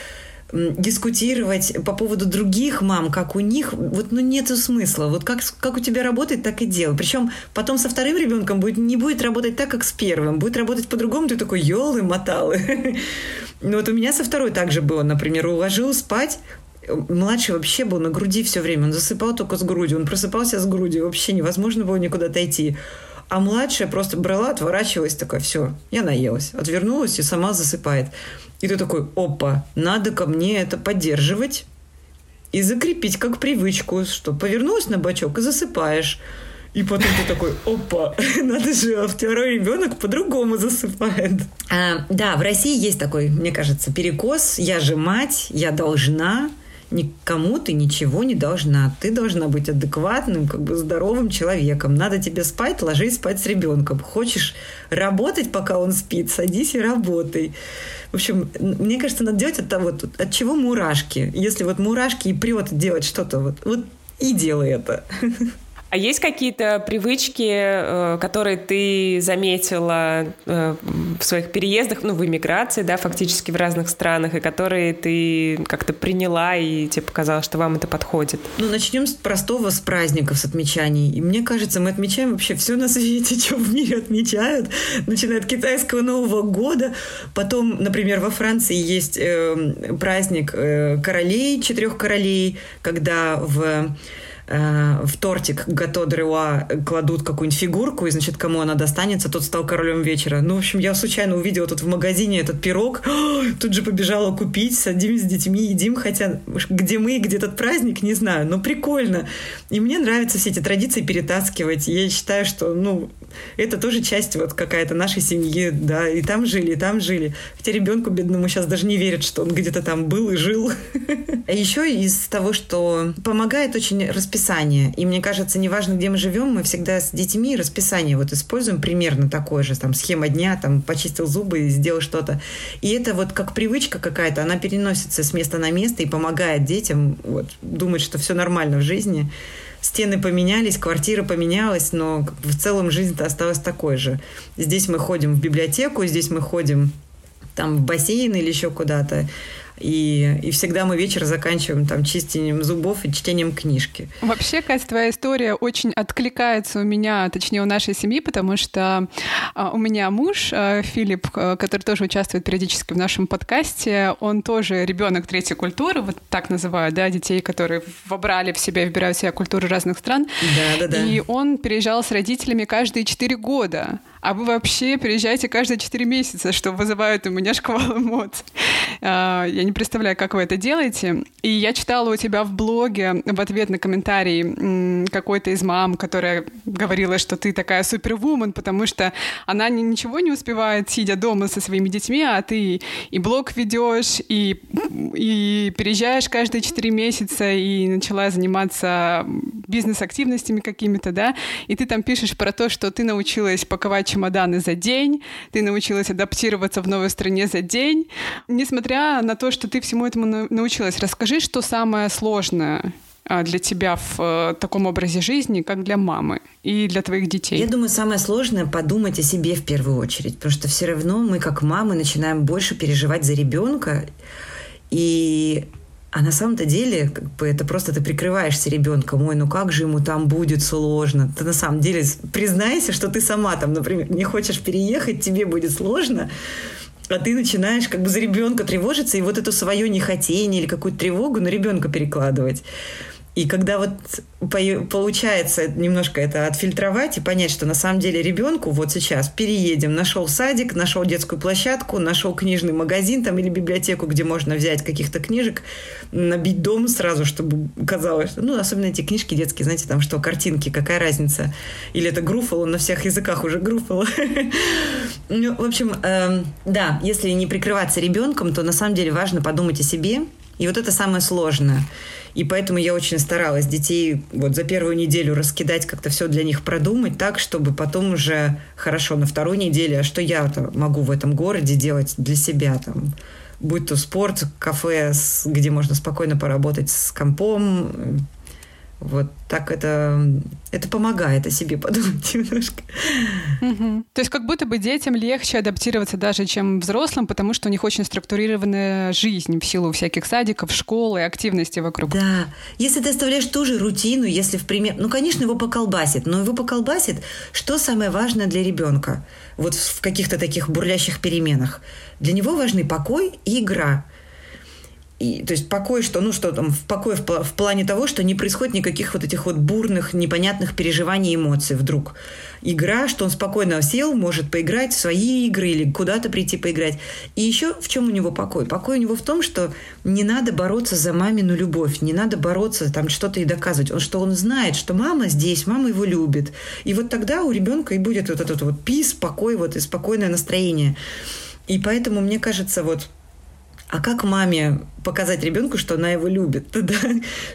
дискутировать по поводу других мам, как у них, вот ну нету смысла. Вот как, как у тебя работает, так и делай. Причем потом со вторым ребенком будет, не будет работать так, как с первым. Будет работать по-другому, ты такой, елы моталы. Ну вот у меня со второй также было, например, уложил спать, младший вообще был на груди все время. Он засыпал только с грудью. Он просыпался с грудью. Вообще невозможно было никуда отойти. А младшая просто брала, отворачивалась, такая, все, я наелась. Отвернулась и сама засыпает. И ты такой, опа, надо ко мне это поддерживать и закрепить как привычку, что повернулась на бочок и засыпаешь. И потом ты такой, опа, надо же, а второй ребенок по-другому засыпает. А, да, в России есть такой, мне кажется, перекос. Я же мать, я должна никому ты ничего не должна. Ты должна быть адекватным, как бы здоровым человеком. Надо тебе спать, ложись спать с ребенком. Хочешь работать, пока он спит, садись и работай. В общем, мне кажется, надо делать от того, от чего мурашки. Если вот мурашки и прет делать что-то, вот, вот и делай это. А есть какие-то привычки, э, которые ты заметила э, в своих переездах, ну, в эмиграции, да, фактически в разных странах, и которые ты как-то приняла и тебе показалось, что вам это подходит? Ну, начнем с простого, с праздников, с отмечаний. И мне кажется, мы отмечаем вообще все на свете, что в мире отмечают, начиная от китайского Нового года. Потом, например, во Франции есть э, праздник э, королей, четырех королей, когда в Э, в тортик Гато Дреуа кладут какую-нибудь фигурку, и, значит, кому она достанется, тот стал королем вечера. Ну, в общем, я случайно увидела тут в магазине этот пирог, тут же побежала купить, садимся с детьми, едим, хотя где мы, где этот праздник, не знаю, но прикольно. И мне нравится все эти традиции перетаскивать. Я считаю, что, ну, это тоже часть вот какая-то нашей семьи, да, и там жили, и там жили. Хотя ребенку бедному сейчас даже не верят, что он где-то там был и жил. А еще из того, что помогает очень расписание. И мне кажется, неважно, где мы живем, мы всегда с детьми расписание вот используем примерно такое же, там, схема дня, там, почистил зубы и сделал что-то. И это вот как привычка какая-то, она переносится с места на место и помогает детям вот, думать, что все нормально в жизни стены поменялись, квартира поменялась, но в целом жизнь-то осталась такой же. Здесь мы ходим в библиотеку, здесь мы ходим там в бассейн или еще куда-то. И, и всегда мы вечер заканчиваем там чистением зубов и чтением книжки. Вообще, Катя, твоя история очень откликается у меня, точнее, у нашей семьи, потому что а, у меня муж а, Филипп, а, который тоже участвует периодически в нашем подкасте, он тоже ребенок третьей культуры, вот так называют, да, детей, которые вобрали в себя, выбирают в себя культуры разных стран. Да, да, да. И он переезжал с родителями каждые четыре года. А вы вообще приезжаете каждые 4 месяца, что вызывает у меня шквал эмоций. А, я не представляю, как вы это делаете. И я читала у тебя в блоге в ответ на комментарий какой-то из мам, которая говорила, что ты такая супервумен, потому что она ничего не успевает, сидя дома со своими детьми, а ты и блог ведешь, и, и переезжаешь каждые 4 месяца, и начала заниматься бизнес-активностями какими-то, да, и ты там пишешь про то, что ты научилась паковать чемоданы за день, ты научилась адаптироваться в новой стране за день. Несмотря на то, что ты всему этому научилась, расскажи, что самое сложное а, для тебя в э, таком образе жизни, как для мамы и для твоих детей? Я думаю, самое сложное подумать о себе в первую очередь, потому что все равно мы, как мамы, начинаем больше переживать за ребенка, и а на самом-то деле, как бы это просто ты прикрываешься ребенком, ой, ну как же ему там будет сложно. Ты на самом деле признайся, что ты сама там, например, не хочешь переехать, тебе будет сложно, а ты начинаешь как бы за ребенка тревожиться и вот эту свое нехотение или какую-то тревогу на ребенка перекладывать. И когда вот получается немножко это отфильтровать и понять, что на самом деле ребенку вот сейчас переедем, нашел садик, нашел детскую площадку, нашел книжный магазин там или библиотеку, где можно взять каких-то книжек, набить дом сразу, чтобы казалось, ну, особенно эти книжки детские, знаете, там что, картинки, какая разница? Или это Груфало, на всех языках уже Груфало. Ну, в общем, эм, да, если не прикрываться ребенком, то на самом деле важно подумать о себе, и вот это самое сложное. И поэтому я очень старалась детей вот за первую неделю раскидать, как-то все для них продумать так, чтобы потом уже хорошо на второй неделе, а что я могу в этом городе делать для себя там, будь то спорт, кафе, где можно спокойно поработать с компом, вот так это, это помогает о себе подумать немножко. Угу. То есть как будто бы детям легче адаптироваться даже, чем взрослым, потому что у них очень структурированная жизнь в силу всяких садиков, школы, активности вокруг. Да. Если ты оставляешь ту же рутину, если в пример... Ну, конечно, его поколбасит, но его поколбасит, что самое важное для ребенка вот в каких-то таких бурлящих переменах. Для него важны покой и игра – и, то есть покой, что, ну, что там, в покое в, в плане того, что не происходит никаких вот этих вот бурных, непонятных переживаний, эмоций вдруг. Игра, что он спокойно сел, может поиграть в свои игры или куда-то прийти поиграть. И еще в чем у него покой? Покой у него в том, что не надо бороться за мамину любовь, не надо бороться, там что-то и доказывать. Он, что он знает, что мама здесь, мама его любит. И вот тогда у ребенка и будет вот этот вот пис, покой, вот и спокойное настроение. И поэтому, мне кажется, вот а как маме показать ребенку, что она его любит? Да?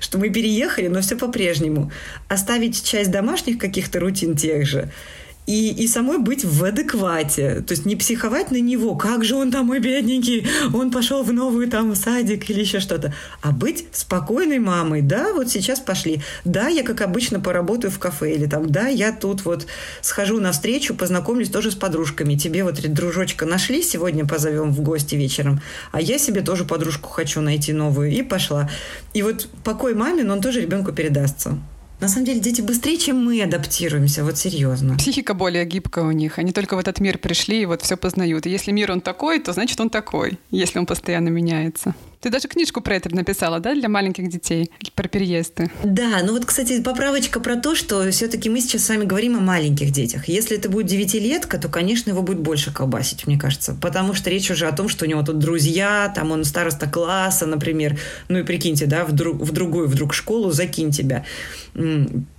Что мы переехали, но все по-прежнему. Оставить часть домашних каких-то рутин тех же – и, и самой быть в адеквате. То есть не психовать на него, как же он там, мой бедненький, он пошел в новый там садик или еще что-то. А быть спокойной мамой. Да, вот сейчас пошли. Да, я как обычно поработаю в кафе. Или там, да, я тут вот схожу навстречу, познакомлюсь тоже с подружками. Тебе вот дружочка нашли, сегодня позовем в гости вечером. А я себе тоже подружку хочу найти новую. И пошла. И вот покой мамин, он тоже ребенку передастся. На самом деле дети быстрее, чем мы адаптируемся, вот серьезно. Психика более гибкая у них. Они только в этот мир пришли и вот все познают. И если мир он такой, то значит он такой, если он постоянно меняется. Ты даже книжку про это написала, да, для маленьких детей, про переезды? Да, ну вот, кстати, поправочка про то, что все-таки мы сейчас с вами говорим о маленьких детях. Если это будет девятилетка, то, конечно, его будет больше колбасить, мне кажется. Потому что речь уже о том, что у него тут друзья, там он староста класса, например. Ну и прикиньте, да, в, друг, в другую вдруг школу закинь тебя.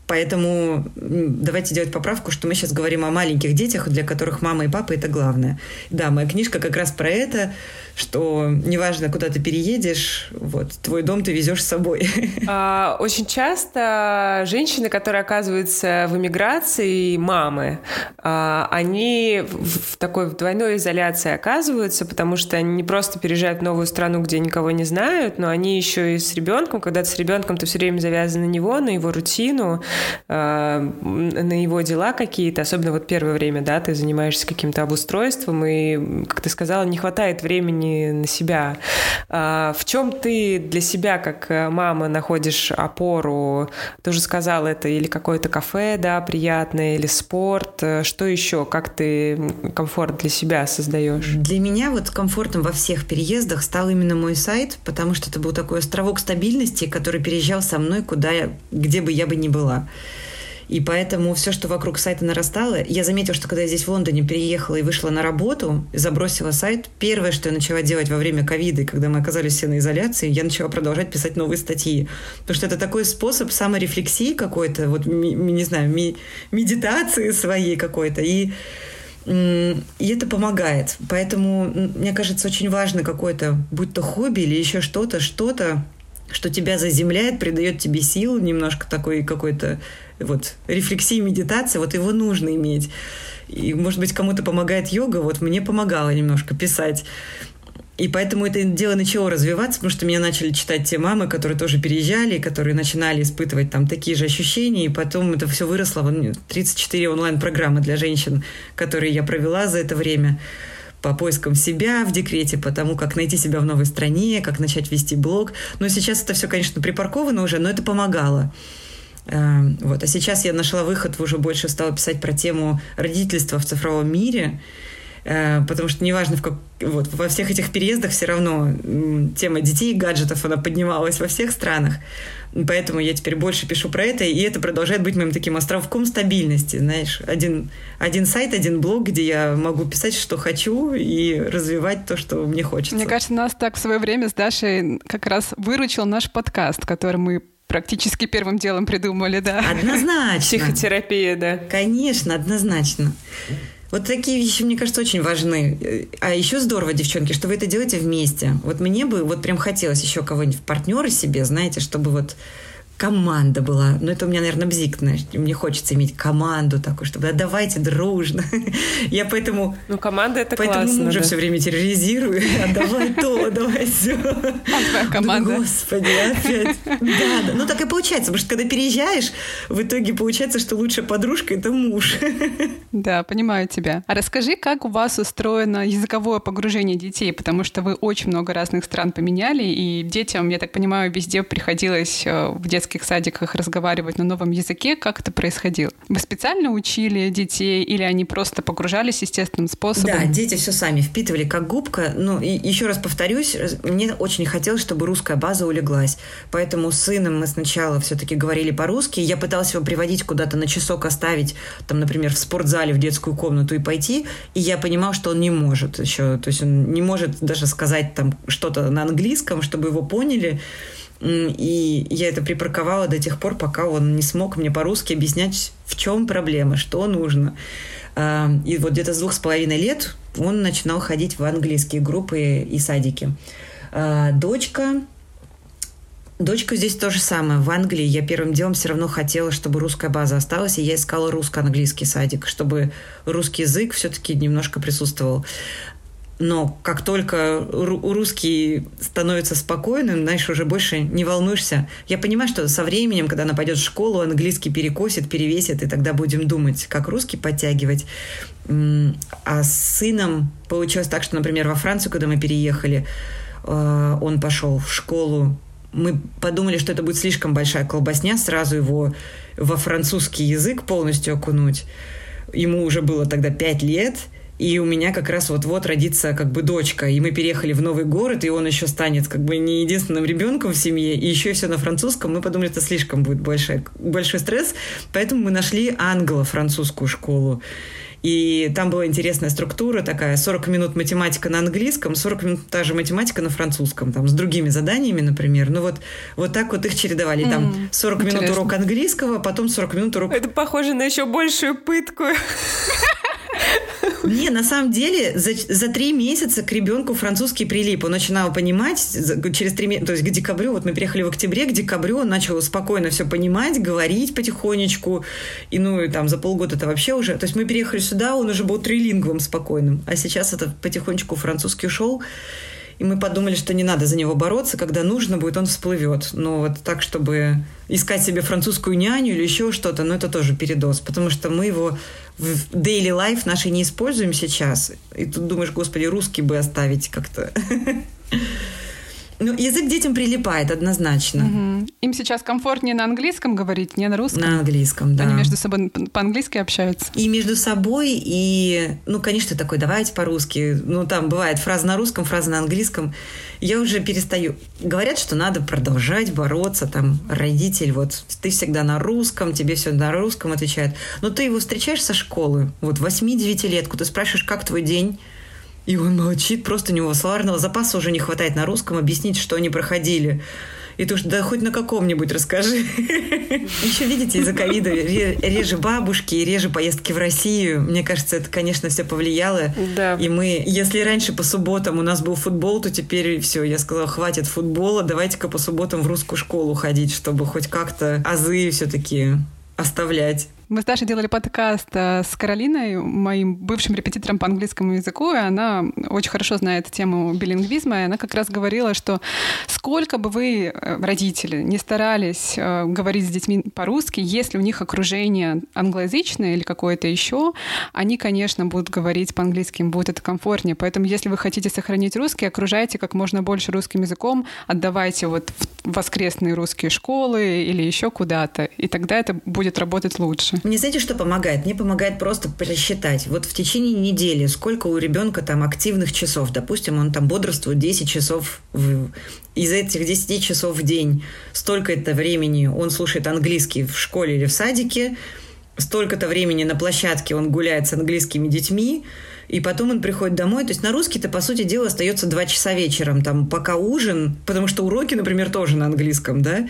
Поэтому давайте делать поправку, что мы сейчас говорим о маленьких детях, для которых мама и папа это главное. Да, моя книжка как раз про это что неважно, куда ты переедешь, вот, твой дом ты везешь с собой. А, очень часто женщины, которые оказываются в эмиграции, мамы, а, они в такой двойной изоляции оказываются, потому что они не просто переезжают в новую страну, где никого не знают, но они еще и с ребенком, когда ты с ребенком, ты все время завязан на него, на его рутину, а, на его дела какие-то, особенно вот первое время, да, ты занимаешься каким-то обустройством, и, как ты сказала, не хватает времени на себя. А, в чем ты для себя, как э, мама, находишь опору? Ты уже сказала, это или какое-то кафе, да, приятное, или спорт. Э, что еще? Как ты комфорт для себя создаешь? Для меня вот комфортом во всех переездах стал именно мой сайт, потому что это был такой островок стабильности, который переезжал со мной куда, где бы я бы ни была. И поэтому все, что вокруг сайта нарастало, я заметила, что когда я здесь в Лондоне переехала и вышла на работу, забросила сайт, первое, что я начала делать во время ковида, когда мы оказались все на изоляции, я начала продолжать писать новые статьи. Потому что это такой способ саморефлексии какой-то, вот, не знаю, медитации своей какой-то. И и это помогает. Поэтому, мне кажется, очень важно какое-то, будь то хобби или еще что-то, что-то, что тебя заземляет, придает тебе сил, немножко такой какой-то вот рефлексии, медитации, вот его нужно иметь. И, может быть, кому-то помогает йога, вот мне помогало немножко писать. И поэтому это дело начало развиваться, потому что меня начали читать те мамы, которые тоже переезжали, которые начинали испытывать там такие же ощущения, и потом это все выросло в 34 онлайн-программы для женщин, которые я провела за это время по поискам себя в декрете, по тому, как найти себя в новой стране, как начать вести блог. Но сейчас это все, конечно, припарковано уже, но это помогало. Эм, вот. А сейчас я нашла выход, уже больше стала писать про тему родительства в цифровом мире, Э, потому что неважно, в как, вот, во всех этих переездах все равно тема детей и гаджетов, она поднималась во всех странах. Поэтому я теперь больше пишу про это, и это продолжает быть моим таким островком стабильности, знаешь. Один, один сайт, один блог, где я могу писать, что хочу, и развивать то, что мне хочется. Мне кажется, нас так в свое время с Дашей как раз выручил наш подкаст, который мы практически первым делом придумали, да. Однозначно. Психотерапия, да. Конечно, однозначно. Вот такие вещи, мне кажется, очень важны. А еще здорово, девчонки, что вы это делаете вместе. Вот мне бы вот прям хотелось еще кого-нибудь в партнеры себе, знаете, чтобы вот команда была. Ну, это у меня, наверное, бзик, знаешь. Мне хочется иметь команду такую, чтобы да, давайте дружно. Я поэтому... Ну, команда это поэтому классно. Поэтому мужа да. все время терроризирую. А давай то, давай все. А команда? Господи, опять. Да, да. Ну, так и получается. Потому что когда переезжаешь, в итоге получается, что лучшая подружка — это муж. Да, понимаю тебя. А расскажи, как у вас устроено языковое погружение детей? Потому что вы очень много разных стран поменяли, и детям, я так понимаю, везде приходилось э, в детстве детских садиках разговаривать на новом языке. Как это происходило? Вы специально учили детей или они просто погружались естественным способом? Да, дети все сами впитывали как губка. Ну, и еще раз повторюсь, мне очень хотелось, чтобы русская база улеглась. Поэтому с сыном мы сначала все-таки говорили по-русски. Я пыталась его приводить куда-то на часок оставить, там, например, в спортзале, в детскую комнату и пойти. И я понимал, что он не может еще. То есть он не может даже сказать там что-то на английском, чтобы его поняли. И я это припарковала до тех пор, пока он не смог мне по-русски объяснять, в чем проблема, что нужно. И вот где-то с двух с половиной лет он начинал ходить в английские группы и садики. А, дочка Дочка здесь то же самое. В Англии я первым делом все равно хотела, чтобы русская база осталась, и я искала русско-английский садик, чтобы русский язык все-таки немножко присутствовал. Но как только русский становится спокойным, знаешь, уже больше не волнуешься. Я понимаю, что со временем, когда она пойдет в школу, английский перекосит, перевесит, и тогда будем думать, как русский подтягивать. А с сыном получилось так, что, например, во Францию, когда мы переехали, э, он пошел в школу. Мы подумали, что это будет слишком большая колбасня, сразу его во французский язык полностью окунуть. Ему уже было тогда пять лет – и у меня как раз вот-вот родится как бы дочка, и мы переехали в новый город, и он еще станет как бы не единственным ребенком в семье, и еще все на французском. Мы подумали, это слишком будет большой, большой стресс, поэтому мы нашли англо-французскую школу. И там была интересная структура такая, 40 минут математика на английском, 40 минут та же математика на французском, там, с другими заданиями, например. Ну вот, вот так вот их чередовали. Там 40 Интересно. минут урок английского, потом 40 минут урок... Это похоже на еще большую пытку. Не, на самом деле, за, за три месяца к ребенку французский прилип. Он начинал понимать через три месяца, то есть к декабрю, вот мы приехали в октябре, к декабрю он начал спокойно все понимать, говорить потихонечку. И ну, и там за полгода это вообще уже... То есть мы переехали сюда, он уже был трилингвом спокойным. А сейчас это потихонечку французский ушел. И мы подумали, что не надо за него бороться, когда нужно будет, он всплывет. Но вот так, чтобы искать себе французскую няню или еще что-то, ну это тоже передоз, потому что мы его в daily life нашей не используем сейчас. И тут думаешь, господи, русский бы оставить как-то. Ну, язык детям прилипает однозначно. Угу. Им сейчас комфортнее на английском говорить, не на русском? На английском, да. Они между собой по-английски общаются? И между собой, и, ну, конечно, такой, давайте по-русски. Ну, там бывает фраза на русском, фраза на английском. Я уже перестаю. Говорят, что надо продолжать бороться, там, родитель, вот, ты всегда на русском, тебе все на русском отвечает. Но ты его встречаешь со школы, вот, 8-9 лет, ты спрашиваешь, как твой день? И он молчит, просто у него словарного запаса уже не хватает на русском объяснить, что они проходили. И ты уж да хоть на каком-нибудь расскажи. Еще видите, из-за ковида реже бабушки и реже поездки в Россию. Мне кажется, это, конечно, все повлияло. Да. И мы, если раньше по субботам у нас был футбол, то теперь все, я сказала, хватит футбола, давайте-ка по субботам в русскую школу ходить, чтобы хоть как-то азы все-таки оставлять. Мы с Дашей делали подкаст э, с Каролиной, моим бывшим репетитором по английскому языку, и она очень хорошо знает тему билингвизма, и она как раз говорила, что сколько бы вы, э, родители, не старались э, говорить с детьми по-русски, если у них окружение англоязычное или какое-то еще, они, конечно, будут говорить по-английски, им будет это комфортнее. Поэтому, если вы хотите сохранить русский, окружайте как можно больше русским языком, отдавайте вот в воскресные русские школы или еще куда-то, и тогда это будет работать лучше лучше. Мне знаете, что помогает? Мне помогает просто просчитать. Вот в течение недели сколько у ребенка там активных часов. Допустим, он там бодрствует 10 часов в... из этих 10 часов в день. Столько это времени он слушает английский в школе или в садике. Столько-то времени на площадке он гуляет с английскими детьми и потом он приходит домой. То есть на русский-то, по сути дела, остается два часа вечером, там, пока ужин, потому что уроки, например, тоже на английском, да,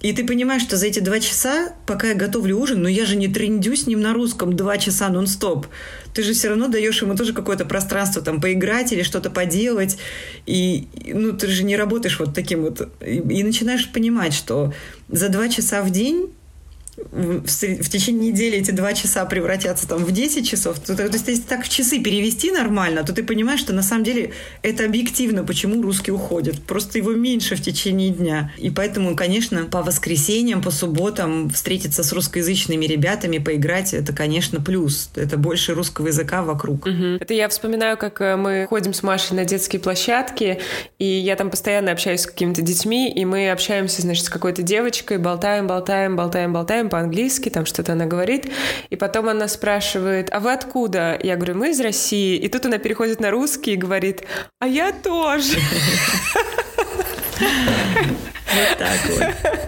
и ты понимаешь, что за эти два часа, пока я готовлю ужин, но я же не трендю с ним на русском два часа нон-стоп. Ты же все равно даешь ему тоже какое-то пространство там поиграть или что-то поделать. И, ну, ты же не работаешь вот таким вот. И, и начинаешь понимать, что за два часа в день в, в течение недели эти два часа превратятся там в 10 часов, то, то, то есть если так в часы перевести нормально, то ты понимаешь, что на самом деле это объективно, почему русский уходит. Просто его меньше в течение дня. И поэтому, конечно, по воскресеньям, по субботам встретиться с русскоязычными ребятами, поиграть, это, конечно, плюс. Это больше русского языка вокруг. Угу. Это я вспоминаю, как э, мы ходим с Машей на детские площадки, и я там постоянно общаюсь с какими-то детьми, и мы общаемся, значит, с какой-то девочкой, болтаем, болтаем, болтаем, болтаем, разговариваем по-английски, там что-то она говорит, и потом она спрашивает, а вы откуда? Я говорю, мы из России. И тут она переходит на русский и говорит, а я тоже. Вот так вот.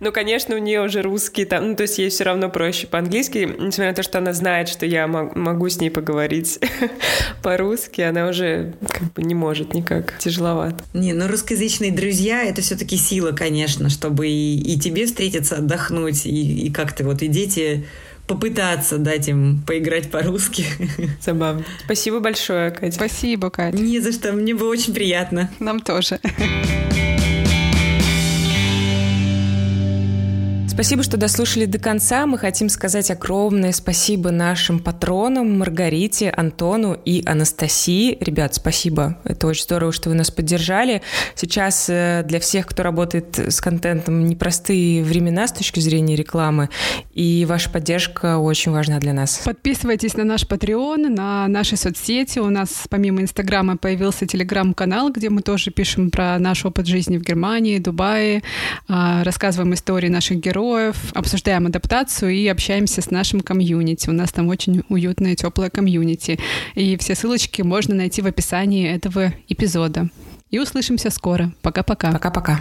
Ну, конечно, у нее уже русский там, ну, то есть ей все равно проще по-английски, несмотря на то, что она знает, что я могу с ней поговорить по-русски, она уже как бы не может никак, тяжеловато. Не, ну русскоязычные друзья — это все-таки сила, конечно, чтобы и, и тебе встретиться, отдохнуть, и, и как-то вот и дети попытаться дать им поиграть по-русски. Забавно. Спасибо большое, Катя. Спасибо, Катя. Не за что, мне было очень приятно. Нам тоже. Спасибо, что дослушали до конца. Мы хотим сказать огромное спасибо нашим патронам Маргарите, Антону и Анастасии. Ребят, спасибо. Это очень здорово, что вы нас поддержали. Сейчас э, для всех, кто работает с контентом, непростые времена с точки зрения рекламы, и ваша поддержка очень важна для нас. Подписывайтесь на наш Patreon, на наши соцсети. У нас помимо Инстаграма появился Телеграм-канал, где мы тоже пишем про наш опыт жизни в Германии, Дубае, а, рассказываем истории наших героев, героев, обсуждаем адаптацию и общаемся с нашим комьюнити. У нас там очень уютное, теплое комьюнити. И все ссылочки можно найти в описании этого эпизода. И услышимся скоро. Пока-пока. Пока-пока.